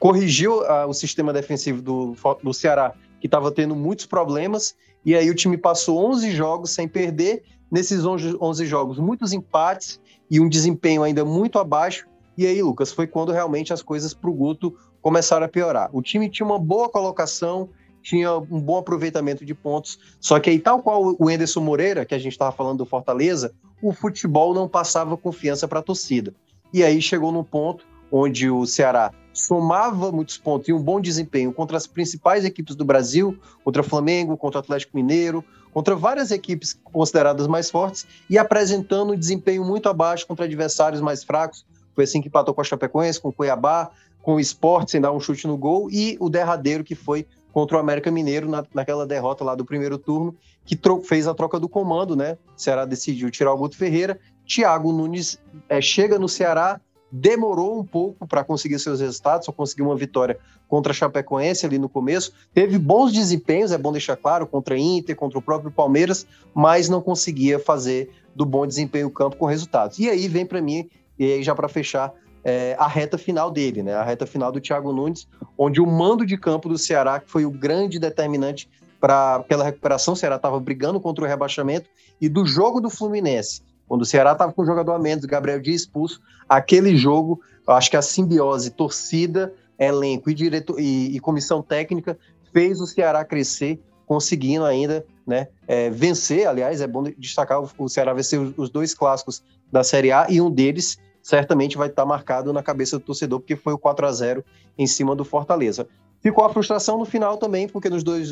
Corrigiu uh, o sistema defensivo do, do Ceará, que estava tendo muitos problemas, e aí o time passou 11 jogos sem perder. Nesses 11, 11 jogos, muitos empates, e um desempenho ainda muito abaixo. E aí, Lucas, foi quando realmente as coisas para o Guto começaram a piorar. O time tinha uma boa colocação, tinha um bom aproveitamento de pontos, só que aí, tal qual o Enderson Moreira, que a gente estava falando do Fortaleza, o futebol não passava confiança para a torcida. E aí chegou num ponto onde o Ceará somava muitos pontos e um bom desempenho contra as principais equipes do Brasil, contra o Flamengo, contra o Atlético Mineiro, contra várias equipes consideradas mais fortes e apresentando um desempenho muito abaixo contra adversários mais fracos. Foi assim que empatou com a Chapecoense, com o Cuiabá, com o Sport sem dar um chute no gol e o derradeiro que foi contra o América Mineiro na, naquela derrota lá do primeiro turno, que fez a troca do comando, né? O Ceará decidiu tirar o Guto Ferreira. Thiago Nunes é, chega no Ceará, demorou um pouco para conseguir seus resultados, só conseguiu uma vitória contra a Chapecoense ali no começo. Teve bons desempenhos, é bom deixar claro, contra a Inter, contra o próprio Palmeiras, mas não conseguia fazer do bom desempenho o campo com resultados. E aí vem para mim, e aí já para fechar, é, a reta final dele, né? A reta final do Thiago Nunes, onde o mando de campo do Ceará, que foi o grande determinante para pela recuperação, o Ceará estava brigando contra o rebaixamento, e do jogo do Fluminense, quando o Ceará estava com o jogador a menos, Gabriel Dias expulso, aquele jogo, acho que a simbiose torcida, elenco e, e, e comissão técnica fez o Ceará crescer, conseguindo ainda né, é, vencer. Aliás, é bom destacar o Ceará vencer os dois clássicos da Série A e um deles certamente vai estar marcado na cabeça do torcedor, porque foi o 4 a 0 em cima do Fortaleza. Ficou a frustração no final também, porque nos dois,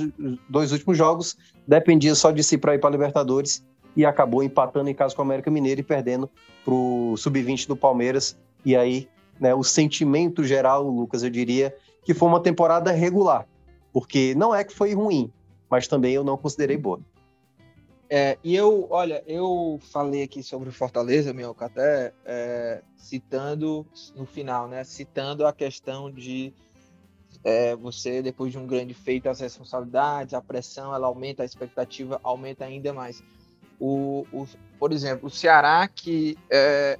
dois últimos jogos dependia só de si para ir para a Libertadores e acabou empatando em casa com o América Mineiro e perdendo para o Sub-20 do Palmeiras. E aí, né, o sentimento geral, Lucas, eu diria que foi uma temporada regular, porque não é que foi ruim, mas também eu não considerei boa. É, e eu, olha, eu falei aqui sobre o Fortaleza, meu, até é, citando no final, né? Citando a questão de é, você, depois de um grande feito, as responsabilidades, a pressão, ela aumenta, a expectativa aumenta ainda mais. O, o por exemplo, o Ceará, que é,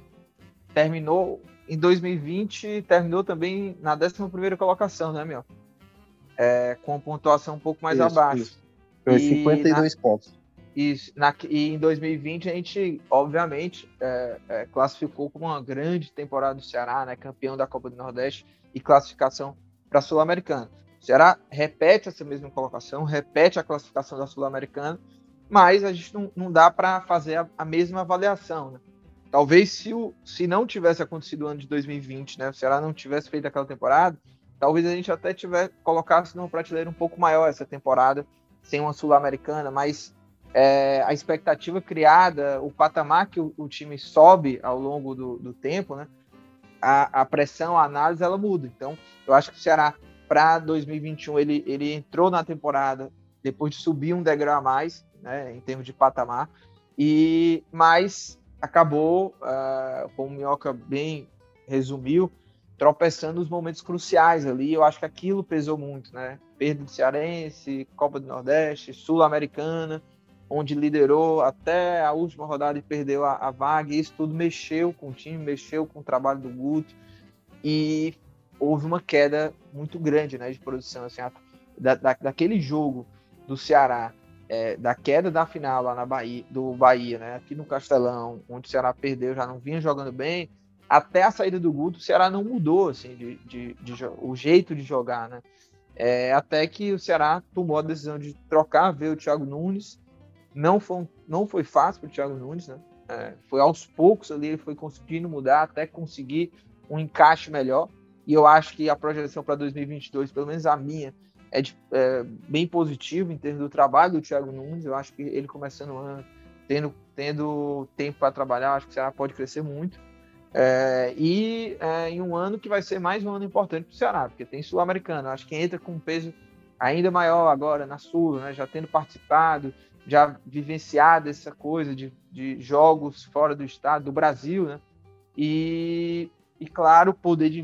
terminou em 2020, terminou também na 11 colocação, né, meu? É, com pontuação um pouco mais isso, abaixo. Isso. Foi 52 na... pontos. Isso, na, e em 2020 a gente, obviamente, é, é, classificou como uma grande temporada do Ceará, né, campeão da Copa do Nordeste e classificação para a Sul-Americana. O Ceará repete essa mesma colocação, repete a classificação da Sul-Americana, mas a gente não, não dá para fazer a, a, mesma avaliação. Né? Talvez se, o, se não tivesse acontecido o ano de 2020, né, o Ceará não tivesse feito aquela temporada, talvez a gente até tiver colocasse numa prateleira um pouco maior essa temporada, sem uma Sul-Americana, mas é, a expectativa criada, o patamar que o, o time sobe ao longo do, do tempo, né? A, a, pressão, a análise, ela muda. Então, eu acho que o Ceará, para 2021, ele, ele entrou na temporada depois de subir um degrau a mais, né, em termos de patamar, e mas acabou, uh, como o Minhoca bem resumiu, tropeçando nos momentos cruciais ali. Eu acho que aquilo pesou muito, né? Perda do Cearense, Copa do Nordeste, Sul-Americana onde liderou até a última rodada e perdeu a, a vaga. E isso tudo mexeu com o time, mexeu com o trabalho do Guto e houve uma queda muito grande né, de produção. Assim, da, da, daquele jogo do Ceará, é, da queda da final lá na Bahia, do Bahia, né, aqui no Castelão, onde o Ceará perdeu, já não vinha jogando bem, até a saída do Guto, o Ceará não mudou assim, de, de, de o jeito de jogar. Né? É, até que o Ceará tomou a decisão de trocar, ver o Thiago Nunes não foi, não foi fácil para o Thiago Nunes, né? É, foi aos poucos ali, ele foi conseguindo mudar até conseguir um encaixe melhor. E eu acho que a projeção para 2022, pelo menos a minha, é, de, é, bem positiva em termos do trabalho do Thiago Nunes. Eu acho que ele começando o ano, tendo, tendo tempo para trabalhar, acho que o Ceará pode crescer muito. É, e é, em um ano que vai ser mais um ano importante para o Ceará, porque tem Sul-Americano. Acho que entra com um peso ainda maior agora na Sul, né, já tendo participado, já vivenciado essa coisa de, de jogos fora do estado, do Brasil, né? E, e claro, o poder de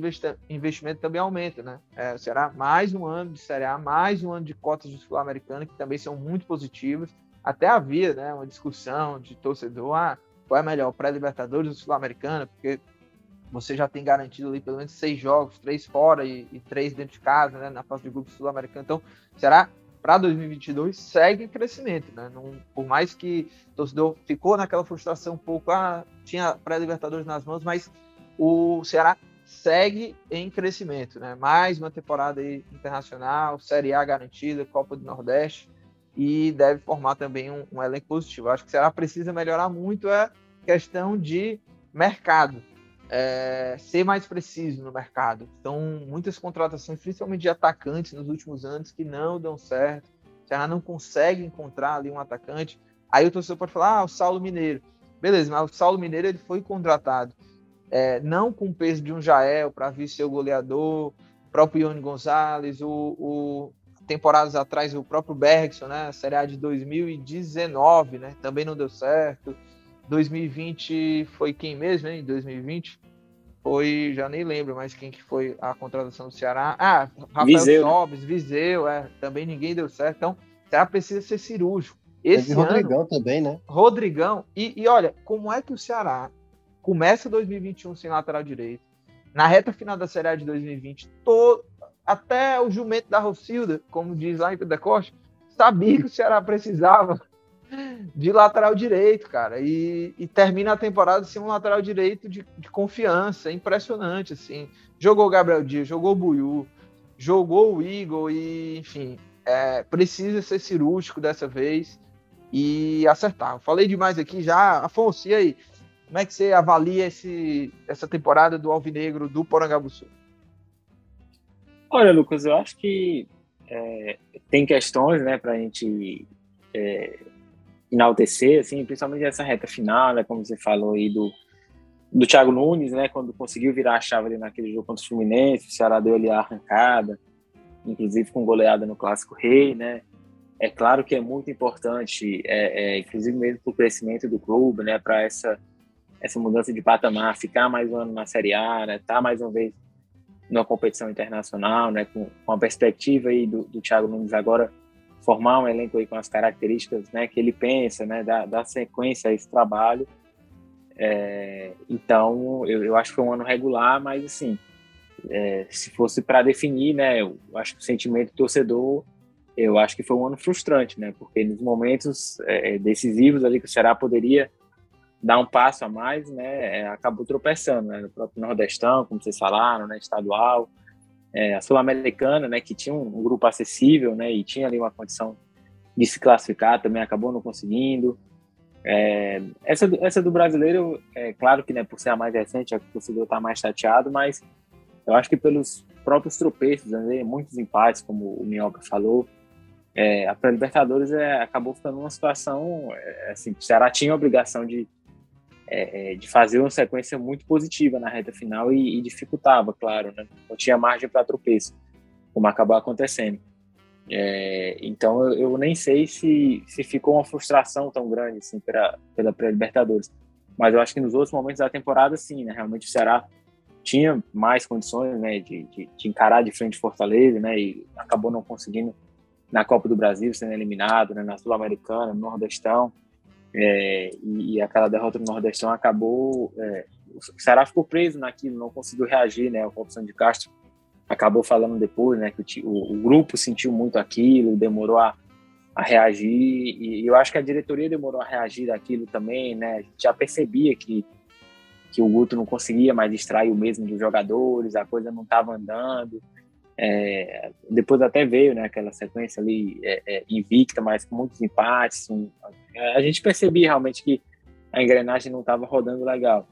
investimento também aumenta, né? É, será mais um ano de Série A, mais um ano de cotas de Sul-Americana, que também são muito positivas. Até havia né, uma discussão de torcedor, ah, qual é melhor, pré-Libertadores ou Sul-Americana, porque você já tem garantido ali pelo menos seis jogos, três fora e, e três dentro de casa, né, na fase de grupo sul-americano. Então, será para 2022 segue em crescimento, né? Não, por mais que o torcedor ficou naquela frustração um pouco, ah, tinha pré-libertadores nas mãos, mas o Ceará segue em crescimento, né? Mais uma temporada internacional, Série A garantida, Copa do Nordeste e deve formar também um, um elenco positivo. Acho que o Ceará precisa melhorar muito a questão de mercado, é, ser mais preciso no mercado. Então, muitas contratações, principalmente de atacantes nos últimos anos, que não dão certo. O Ceará não consegue encontrar ali um atacante. Aí o torcedor pode falar, ah, o Saulo Mineiro. Beleza, mas o Saulo Mineiro ele foi contratado é, não com o peso de um Jael para vir ser o goleador, o próprio Ione Gonzalez, o, o, temporadas atrás o próprio Bergson, né, a Série A de 2019, né, também não deu certo. 2020 foi quem mesmo, hein? 2020 foi, já nem lembro mais quem que foi a contratação do Ceará. Ah, Rafael Viseu, né? Sobes, né? Viseu, é, também ninguém deu certo. Então, o Ceará precisa ser cirúrgico. Esse ano, Rodrigão também, né? Rodrigão. E, e olha, como é que o Ceará começa 2021 sem lateral direito? na reta final da Série A de 2020, todo, até o jumento da Rocilda, como diz lá em Pentecoste, sabia que o Ceará precisava de lateral direito, cara, e, e termina a temporada sem um lateral direito de, de confiança, impressionante, assim. Jogou o Gabriel Dias, jogou o Buiu, jogou o Igor e, enfim, é, precisa ser cirúrgico dessa vez e acertar. Falei demais aqui já. Afonso, e aí? Como é que você avalia esse, essa temporada do Alvinegro do Porangabuçu? Olha, Lucas, eu acho que é, tem questões né, para a gente é, enaltecer, assim, principalmente essa reta final, né, como você falou aí do, do Thiago Nunes, né, quando conseguiu virar a chave ali naquele jogo contra o Fluminense, o Ceará deu ali a arrancada, inclusive com goleada no Clássico Rei, né, é claro que é muito importante, é, é, inclusive mesmo para o crescimento do clube, né, para essa, essa mudança de patamar, ficar mais um ano na Série A, né, tá mais uma vez numa competição internacional, né, com, com a perspectiva aí do, do Thiago Nunes agora formar um elenco aí com as características, né, que ele pensa, né, da, da sequência a esse trabalho. É, então, eu, eu acho que foi um ano regular, mas assim, é, se fosse para definir, né, eu acho que o sentimento do torcedor eu acho que foi um ano frustrante, né? Porque nos momentos é, decisivos ali que o Ceará poderia dar um passo a mais, né? É, acabou tropeçando, né? No próprio Nordestão, como vocês falaram, né? Estadual, é, a Sul-Americana, né? Que tinha um, um, grupo acessível, né? E tinha ali uma condição de se classificar, também acabou não conseguindo. É, essa, essa do brasileiro, é claro que, né? Por ser a mais recente, a torcedor está mais chateado, mas eu acho que pelos próprios tropeços, né? muitos empates, como o Minhoca falou, é, a pré-libertadores é, acabou ficando uma situação é, assim, o Ceará tinha a obrigação de, é, é, de fazer uma sequência muito positiva na reta final e, e dificultava, claro, né? não tinha margem para tropeço, como acabou acontecendo. É, então eu, eu, nem sei se, se ficou uma frustração tão grande assim pela, pela pré-libertadores, mas eu acho que nos outros momentos da temporada sim, né? realmente o Ceará tinha mais condições né, de, de, de encarar de frente Fortaleza, né, e acabou não conseguindo na Copa do Brasil sendo eliminado, né, na Sul-Americana, no Nordestão, é, e, e, aquela derrota no Nordestão acabou. É, o Ceará ficou preso naquilo, não conseguiu reagir, né? A opção de Castro acabou falando depois, né? Que o, o grupo sentiu muito aquilo, demorou a, a reagir, e, eu acho que a diretoria demorou a reagir daquilo também, né? A gente já percebia que que o Guto não conseguia mais distrair o mesmo dos jogadores, a coisa não estava andando. É, depois até veio né, aquela sequência ali é, é, invicta, mas com muitos empates. Um, a gente percebia realmente que a engrenagem não estava rodando legal.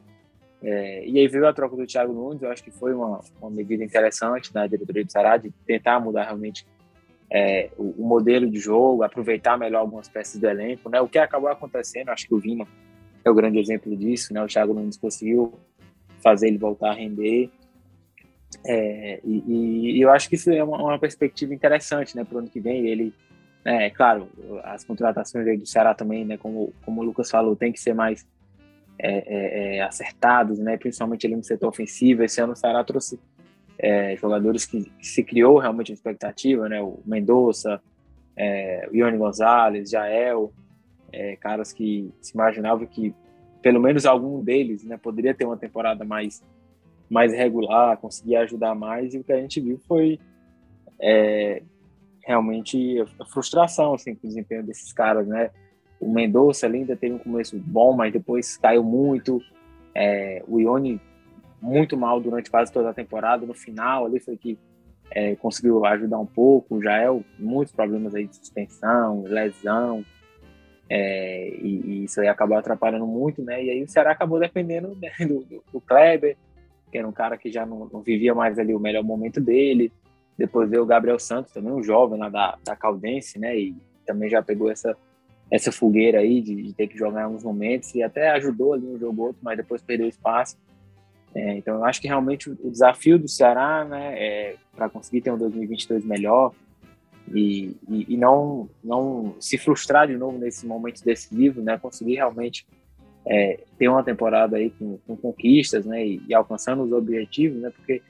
É, e aí veio a troca do Thiago Nunes, eu acho que foi uma, uma medida interessante da diretoria do Ceará de tentar mudar realmente é, o, o, modelo de jogo, aproveitar melhor algumas peças do elenco. Né? O que acabou acontecendo, acho que o Vina é o grande exemplo disso. Né? O Thiago Nunes conseguiu fazer ele voltar a render. É, e, e, eu acho que isso é uma, uma perspectiva interessante, né, para o ano que vem. Ele, é claro, as contratações aí do Ceará também, né, como, como o Lucas falou, tem que ser mais é, é, é acertados, né, principalmente ali no setor ofensivo. Esse ano o Ceará trouxe é, jogadores que, se criou realmente uma expectativa, né, o Mendonça, o Ione Gonzalez, Jael, caras que se imaginavam que pelo menos algum deles, né, poderia ter uma temporada mais mais regular, conseguir ajudar mais, e o que a gente viu foi é, realmente a frustração assim, com o desempenho desses caras, né? O Mendonça ainda teve um começo bom, mas depois caiu muito. É, o Ione muito mal durante quase toda a temporada. No final ali foi que é, conseguiu ajudar um pouco. O Jael, muitos problemas aí de suspensão, lesão. É, e, e, isso aí acabou atrapalhando muito, né? E aí o Ceará acabou dependendo né, do, do, do Kleber, que era um cara que já não, não, vivia mais ali o melhor momento dele. Depois veio o Gabriel Santos, também um jovem lá da, da Caldense, né? E também já pegou essa, essa fogueira aí de, de ter que jogar em alguns momentos e até ajudou ali um jogo outro, mas depois perdeu espaço. É, então eu acho que realmente o, desafio do Ceará, né, é para conseguir ter um 2022 melhor e, e, e, não não se frustrar de novo nesses momentos decisivos, né, conseguir realmente é, ter uma temporada aí com, com conquistas, né, e, e, alcançando os objetivos, né, porque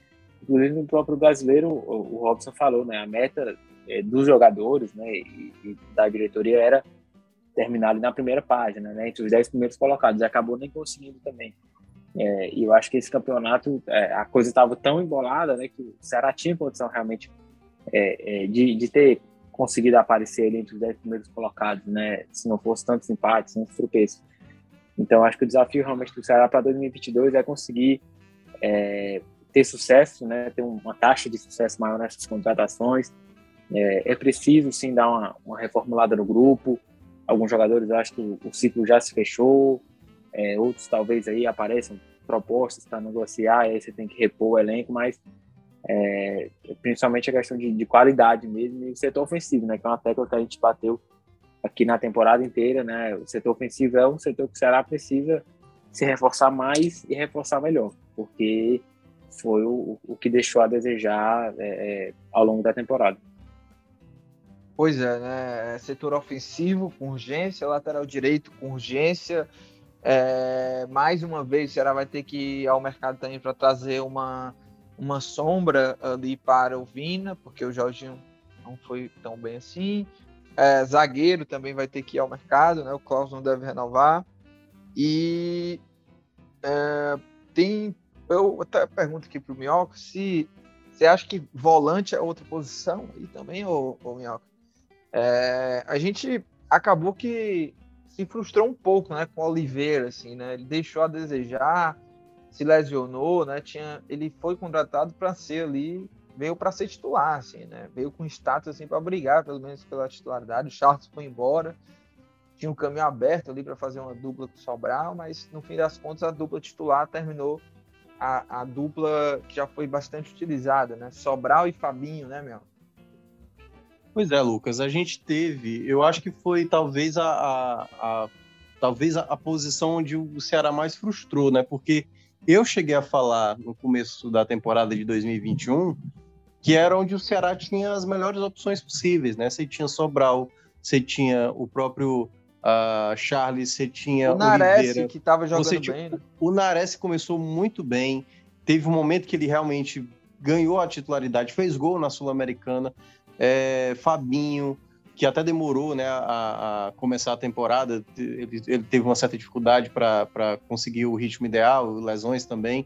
inclusive no próprio brasileiro o, o Robson falou, né, a meta é, dos jogadores, né, e, e, da diretoria era terminar ali na primeira página, né, entre os dez primeiros colocados, e acabou nem conseguindo também. É, e eu acho que esse campeonato, é, a coisa estava tão embolada, né, que o Ceará tinha condição realmente é, é, de, de ter conseguido aparecer ali entre os 10 primeiros colocados, né, se não fosse tantos empates, tantos tropeços. Então, acho que o desafio realmente do Ceará para 2022 é conseguir é, ter sucesso, né, ter uma taxa de sucesso maior nessas contratações. É, é preciso, sim, dar uma, uma, reformulada no grupo. Alguns jogadores acham que o, ciclo já se fechou, é, outros talvez aí apareçam propostas para negociar, aí você tem que repor o elenco, mas é, principalmente a questão de, de, qualidade mesmo e setor ofensivo, né, que é uma tecla que a gente bateu aqui na temporada inteira, né, o setor ofensivo é um setor que o Ceará precisa se reforçar mais e reforçar melhor, porque foi o, o que deixou a desejar é, é, ao longo da temporada. Pois é, né? É setor ofensivo com urgência, lateral direito com urgência. É, mais uma vez, o Ceará vai ter que ir ao mercado também para trazer uma, uma sombra ali para o Vina, porque o Jorginho não foi tão bem assim. É, zagueiro também vai ter que ir ao mercado, né? O Klaus não deve renovar. E é, tem. Eu até pergunto aqui para o Minhoca se você acha que volante é outra posição aí também, ô, ô Minhoca? É, a gente acabou que se frustrou um pouco, né, com o Oliveira, assim, né? Ele deixou a desejar, se lesionou, né? Tinha, ele foi contratado para ser ali, veio para ser titular, assim, né? Veio com status assim para brigar, pelo menos pela titularidade. O Charles foi embora, tinha um caminho aberto ali para fazer uma dupla com o Sobral, mas no fim das contas a dupla titular terminou a, a dupla que já foi bastante utilizada, né? Sobral e Fabinho, né, meu? Pois é, Lucas, a gente teve, eu acho que foi talvez a, a, a talvez a, a, posição onde o Ceará mais frustrou, né? Porque eu cheguei a falar no começo da temporada de 2021 que era onde o Ceará tinha as melhores opções possíveis, né? Você tinha Sobral, você tinha o próprio uh, Charles, você tinha o Nares, Oliveira, que estava jogando tinha, bem. Né? O Nares começou muito bem, teve um momento que ele realmente ganhou a titularidade, fez gol na Sul-Americana é, Fabinho, que até demorou né, a, a começar a temporada, ele, ele teve uma certa dificuldade para conseguir o ritmo ideal, lesões também.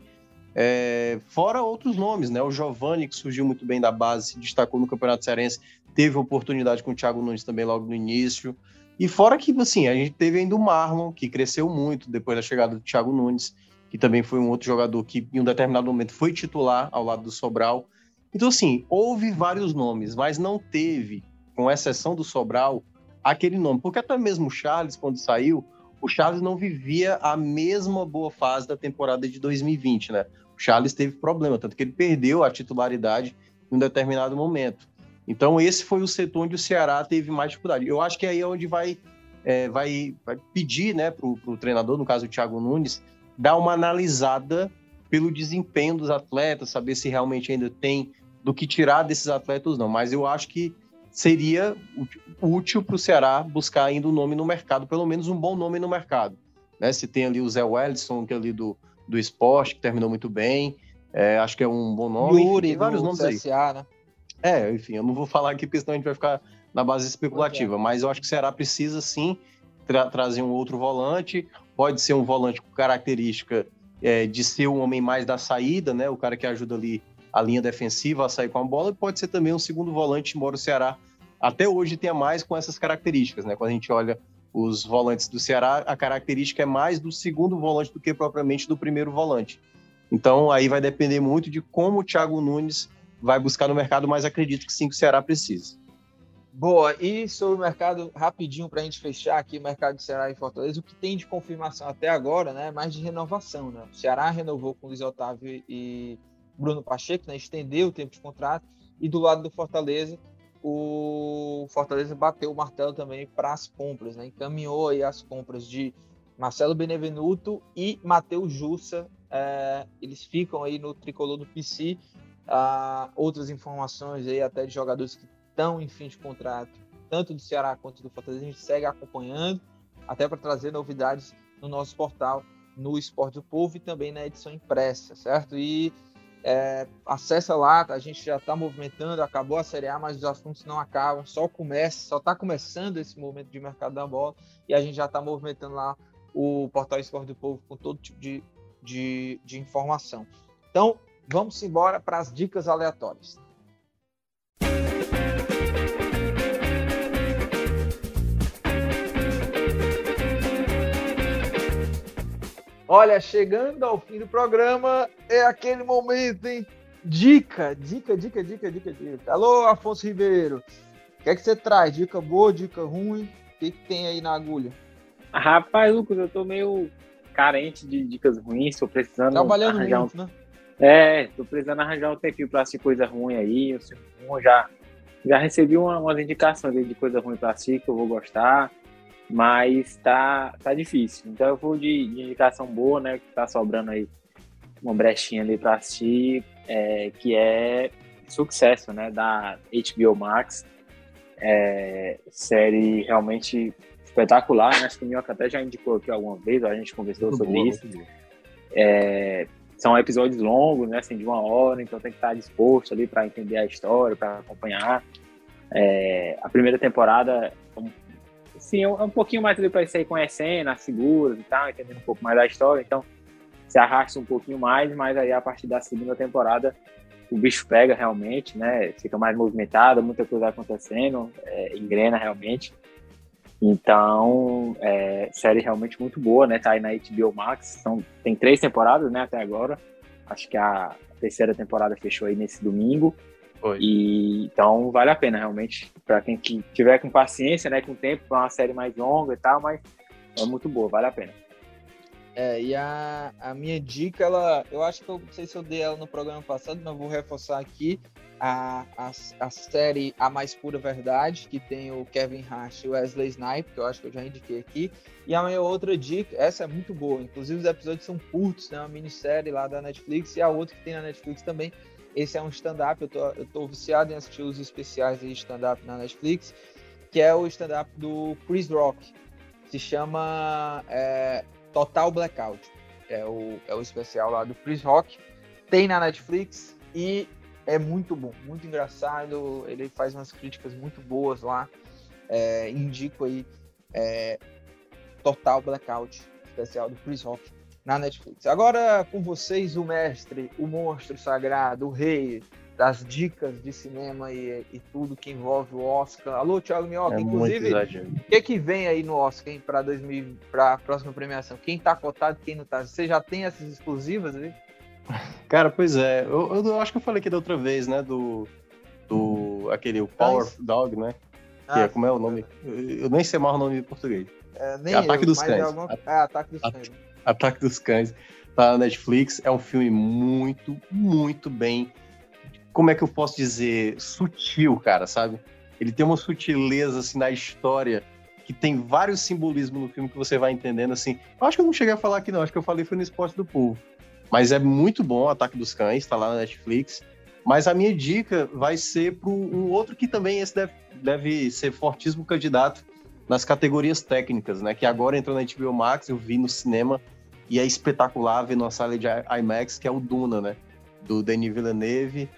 É, fora outros nomes, né? O Giovani, que surgiu muito bem da base, se destacou no Campeonato Cearense, teve oportunidade com o Thiago Nunes também logo no início. E fora que, assim, a gente teve ainda o Marlon, que cresceu muito depois da chegada do Thiago Nunes, que também foi um outro jogador que, em um determinado momento, foi titular ao lado do Sobral. Então, assim, houve vários nomes, mas não teve, com exceção do Sobral, aquele nome. Porque até mesmo o Charles, quando saiu, o Charles não vivia a mesma boa fase da temporada de 2020, né? Charles teve problema, tanto que ele perdeu a titularidade em um determinado momento. Então, esse foi o setor onde o Ceará teve mais dificuldade. Eu acho que aí é onde vai, é, vai, vai pedir né, para o treinador, no caso o Thiago Nunes, dar uma analisada pelo desempenho dos atletas, saber se realmente ainda tem do que tirar desses atletas, não. Mas eu acho que seria útil para o Ceará buscar ainda um nome no mercado, pelo menos um bom nome no mercado. Né? Se tem ali o Zé Wellison, que é ali do, do esporte, que terminou muito bem, é, acho que é um bom nome. Yuri, enfim, vários nomes CSA, aí. né? É, enfim, eu não vou falar aqui, porque senão a gente vai ficar na base especulativa, é. mas eu acho que o Ceará precisa sim tra trazer um outro volante, pode ser um volante com característica é, de ser um homem mais da saída, né? O cara que ajuda ali a linha defensiva a sair com a bola, e pode ser também um segundo volante, embora o Ceará até hoje tenha mais com essas características, né? Quando a gente olha os volantes do Ceará, a característica é mais do segundo volante do que propriamente do primeiro volante. Então aí vai depender muito de como o Thiago Nunes vai buscar no mercado, mas acredito que sim que o Ceará precisa. Boa, e sobre o mercado, rapidinho para a gente fechar aqui, o mercado de Ceará e Fortaleza, o que tem de confirmação até agora, né? Mais de renovação, né? O Ceará renovou com Luiz Otávio e Bruno Pacheco, né, estendeu o tempo de contrato, e do lado do Fortaleza, o Fortaleza bateu o martelo também para as compras, né, encaminhou aí as compras de Marcelo Benevenuto e Matheus Jussa, é, eles ficam aí no tricolor do PC. Ah, outras informações aí até de jogadores que estão em fim de contrato, tanto do Ceará quanto do Fortaleza, a gente segue acompanhando, até para trazer novidades no nosso portal, no Esporte do Povo e também na edição impressa, certo? E é, acessa lá, a gente já está movimentando, acabou a Série A, mas os assuntos não acabam, só começa, só está começando esse momento de mercado da bola e a gente já está movimentando lá o portal Esporte do Povo com todo tipo de de, de informação. Então, vamos embora para as dicas aleatórias. Olha, chegando ao fim do programa, é aquele momento, hein? Dica, dica, dica, dica, dica, dica. Alô, Afonso Ribeiro. O que é que você traz? Dica boa, dica ruim? O que, que tem aí na agulha? Rapaz, Lucas, eu tô meio carente de dicas ruins, tô precisando Trabalhando arranjar muito, um... né? É, tô precisando arranjar um tempinho pra assistir coisa ruim aí. Eu já, já recebi uma, umas indicações aí de coisa ruim pra assistir que eu vou gostar mas tá, tá difícil. Então eu vou de, de indicação boa, né, que tá sobrando aí uma brechinha ali para assistir, é, que é Sucesso, né, da HBO Max. É, série realmente espetacular, né? Acho que o Minhoca até já indicou aqui alguma vez, a gente conversou muito sobre boa, isso. É, são episódios longos, né? Assim, de uma hora, então tem que estar disposto ali para entender a história, para acompanhar. É, a primeira temporada sim, é um pouquinho mais ali para sair conhecendo as figuras e tal, entendendo um pouco mais da história. Então, se arrasta um pouquinho mais, mas aí a partir da segunda temporada o bicho pega realmente, né? Fica mais movimentado, muita coisa acontecendo, é, engrena realmente. Então, é, série realmente muito boa, né? Tá aí na HBO Max. São, tem três temporadas, né? Até agora. Acho que a terceira temporada fechou aí nesse domingo. Foi. E então vale a pena realmente para quem que tiver com paciência, né, com tempo para uma série mais longa e tal, mas é muito boa, vale a pena. É, e a, a minha dica, ela, eu acho que eu não sei se eu dei ela no programa passado, mas vou reforçar aqui a, a, a série A Mais Pura Verdade, que tem o Kevin Hart e o Wesley Snipes, que eu acho que eu já indiquei aqui. E a minha outra dica, essa é muito boa, inclusive os episódios são curtos, né, uma minissérie lá da Netflix, e a outra que tem na Netflix também, esse é um stand-up, eu tô, eu tô viciado em assistir os especiais de stand-up na Netflix, que é o stand-up do Chris Rock. Se chama é, Total Blackout. É o, é o especial lá do Chris Rock. Tem na Netflix e é muito bom, muito engraçado. Ele faz umas críticas muito boas lá. É, indico aí é, Total Blackout, especial do Chris Rock na Netflix. Agora com vocês, o mestre, o monstro sagrado, o rei das dicas de cinema e, e tudo que envolve o Oscar. Alô, Thiago Minhoca, é inclusive, o que, que vem aí no Oscar para para a próxima premiação? Quem está cotado, quem não está? Você já tem essas exclusivas aí? <laughs> Cara, pois é. Eu, eu, acho que eu falei aqui da outra vez, né? Do. do aquele o Power Mas... Dog, né? Que é, ah, é, como é o nome? Eu, eu nem sei mais o nome em português. É, nem é Ataque eu, dos Cães. É, alguma... é Ataque dos Cães. Ataque dos Cães, tá na Netflix. É um filme muito, muito bem. Como é que eu posso dizer? Sutil, cara, sabe? Ele tem uma sutileza assim na história que tem vários simbolismos no filme que você vai entendendo assim. Eu acho que eu não cheguei a falar aqui, não. Acho que eu falei foi no Esporte do Povo. Mas é muito bom Ataque dos Cães, tá lá na Netflix. Mas a minha dica vai ser para um outro que também esse deve, deve ser fortíssimo candidato nas categorias técnicas, né? Que agora entrou na HBO Max, eu vi no cinema e é espetacular ver numa sala de IMAX, que é o Duna, né? Do Denis Villeneuve,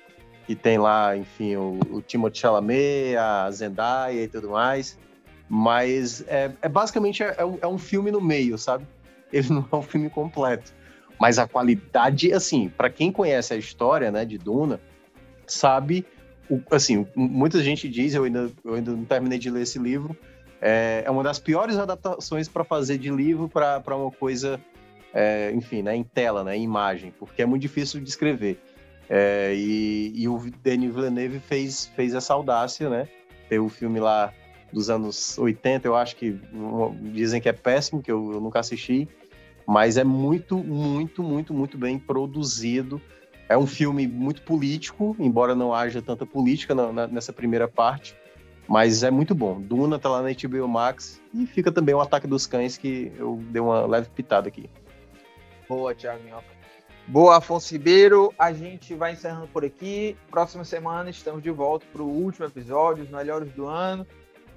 que tem lá, enfim, o, o Timothée Chalamet, a Zendaya e tudo mais. Mas é, é basicamente é, é, um, é filme no meio, sabe? <laughs> Ele não é um filme completo. Mas a qualidade, assim, para quem conhece a história, né, de Duna, sabe, o, assim, muita gente diz, eu ainda, eu ainda não terminei de ler esse livro, é, é uma das piores adaptações para fazer de livro para uma coisa é, enfim, né, em tela, né, em imagem, porque é muito difícil de escrever. É, e, e, o Denis Villeneuve fez, fez essa audácia, né? Tem o filme lá dos anos 80, eu acho que dizem que é péssimo, que eu, eu nunca assisti, mas é muito, muito, muito, muito bem produzido. É um filme muito político, embora não haja tanta política na, na, nessa primeira parte, mas é muito bom. Duna tá lá na HBO Max e fica também o Ataque dos Cães, que eu dei uma leve pitada aqui. Boa, Thiago Minhoca. Boa, Afonso Ribeiro. A gente vai encerrando por aqui. Próxima semana estamos de volta para o último episódio, os melhores do ano.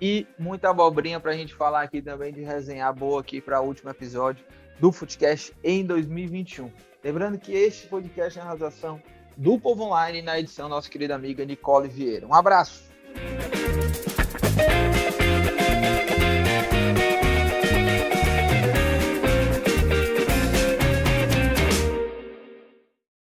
E muita abobrinha para a gente falar aqui também de resenhar boa aqui para o último episódio do Footcast em 2021. Lembrando que este podcast é a realização do Povo Online na edição nossa querida amiga Nicole Vieira. Um abraço! thank you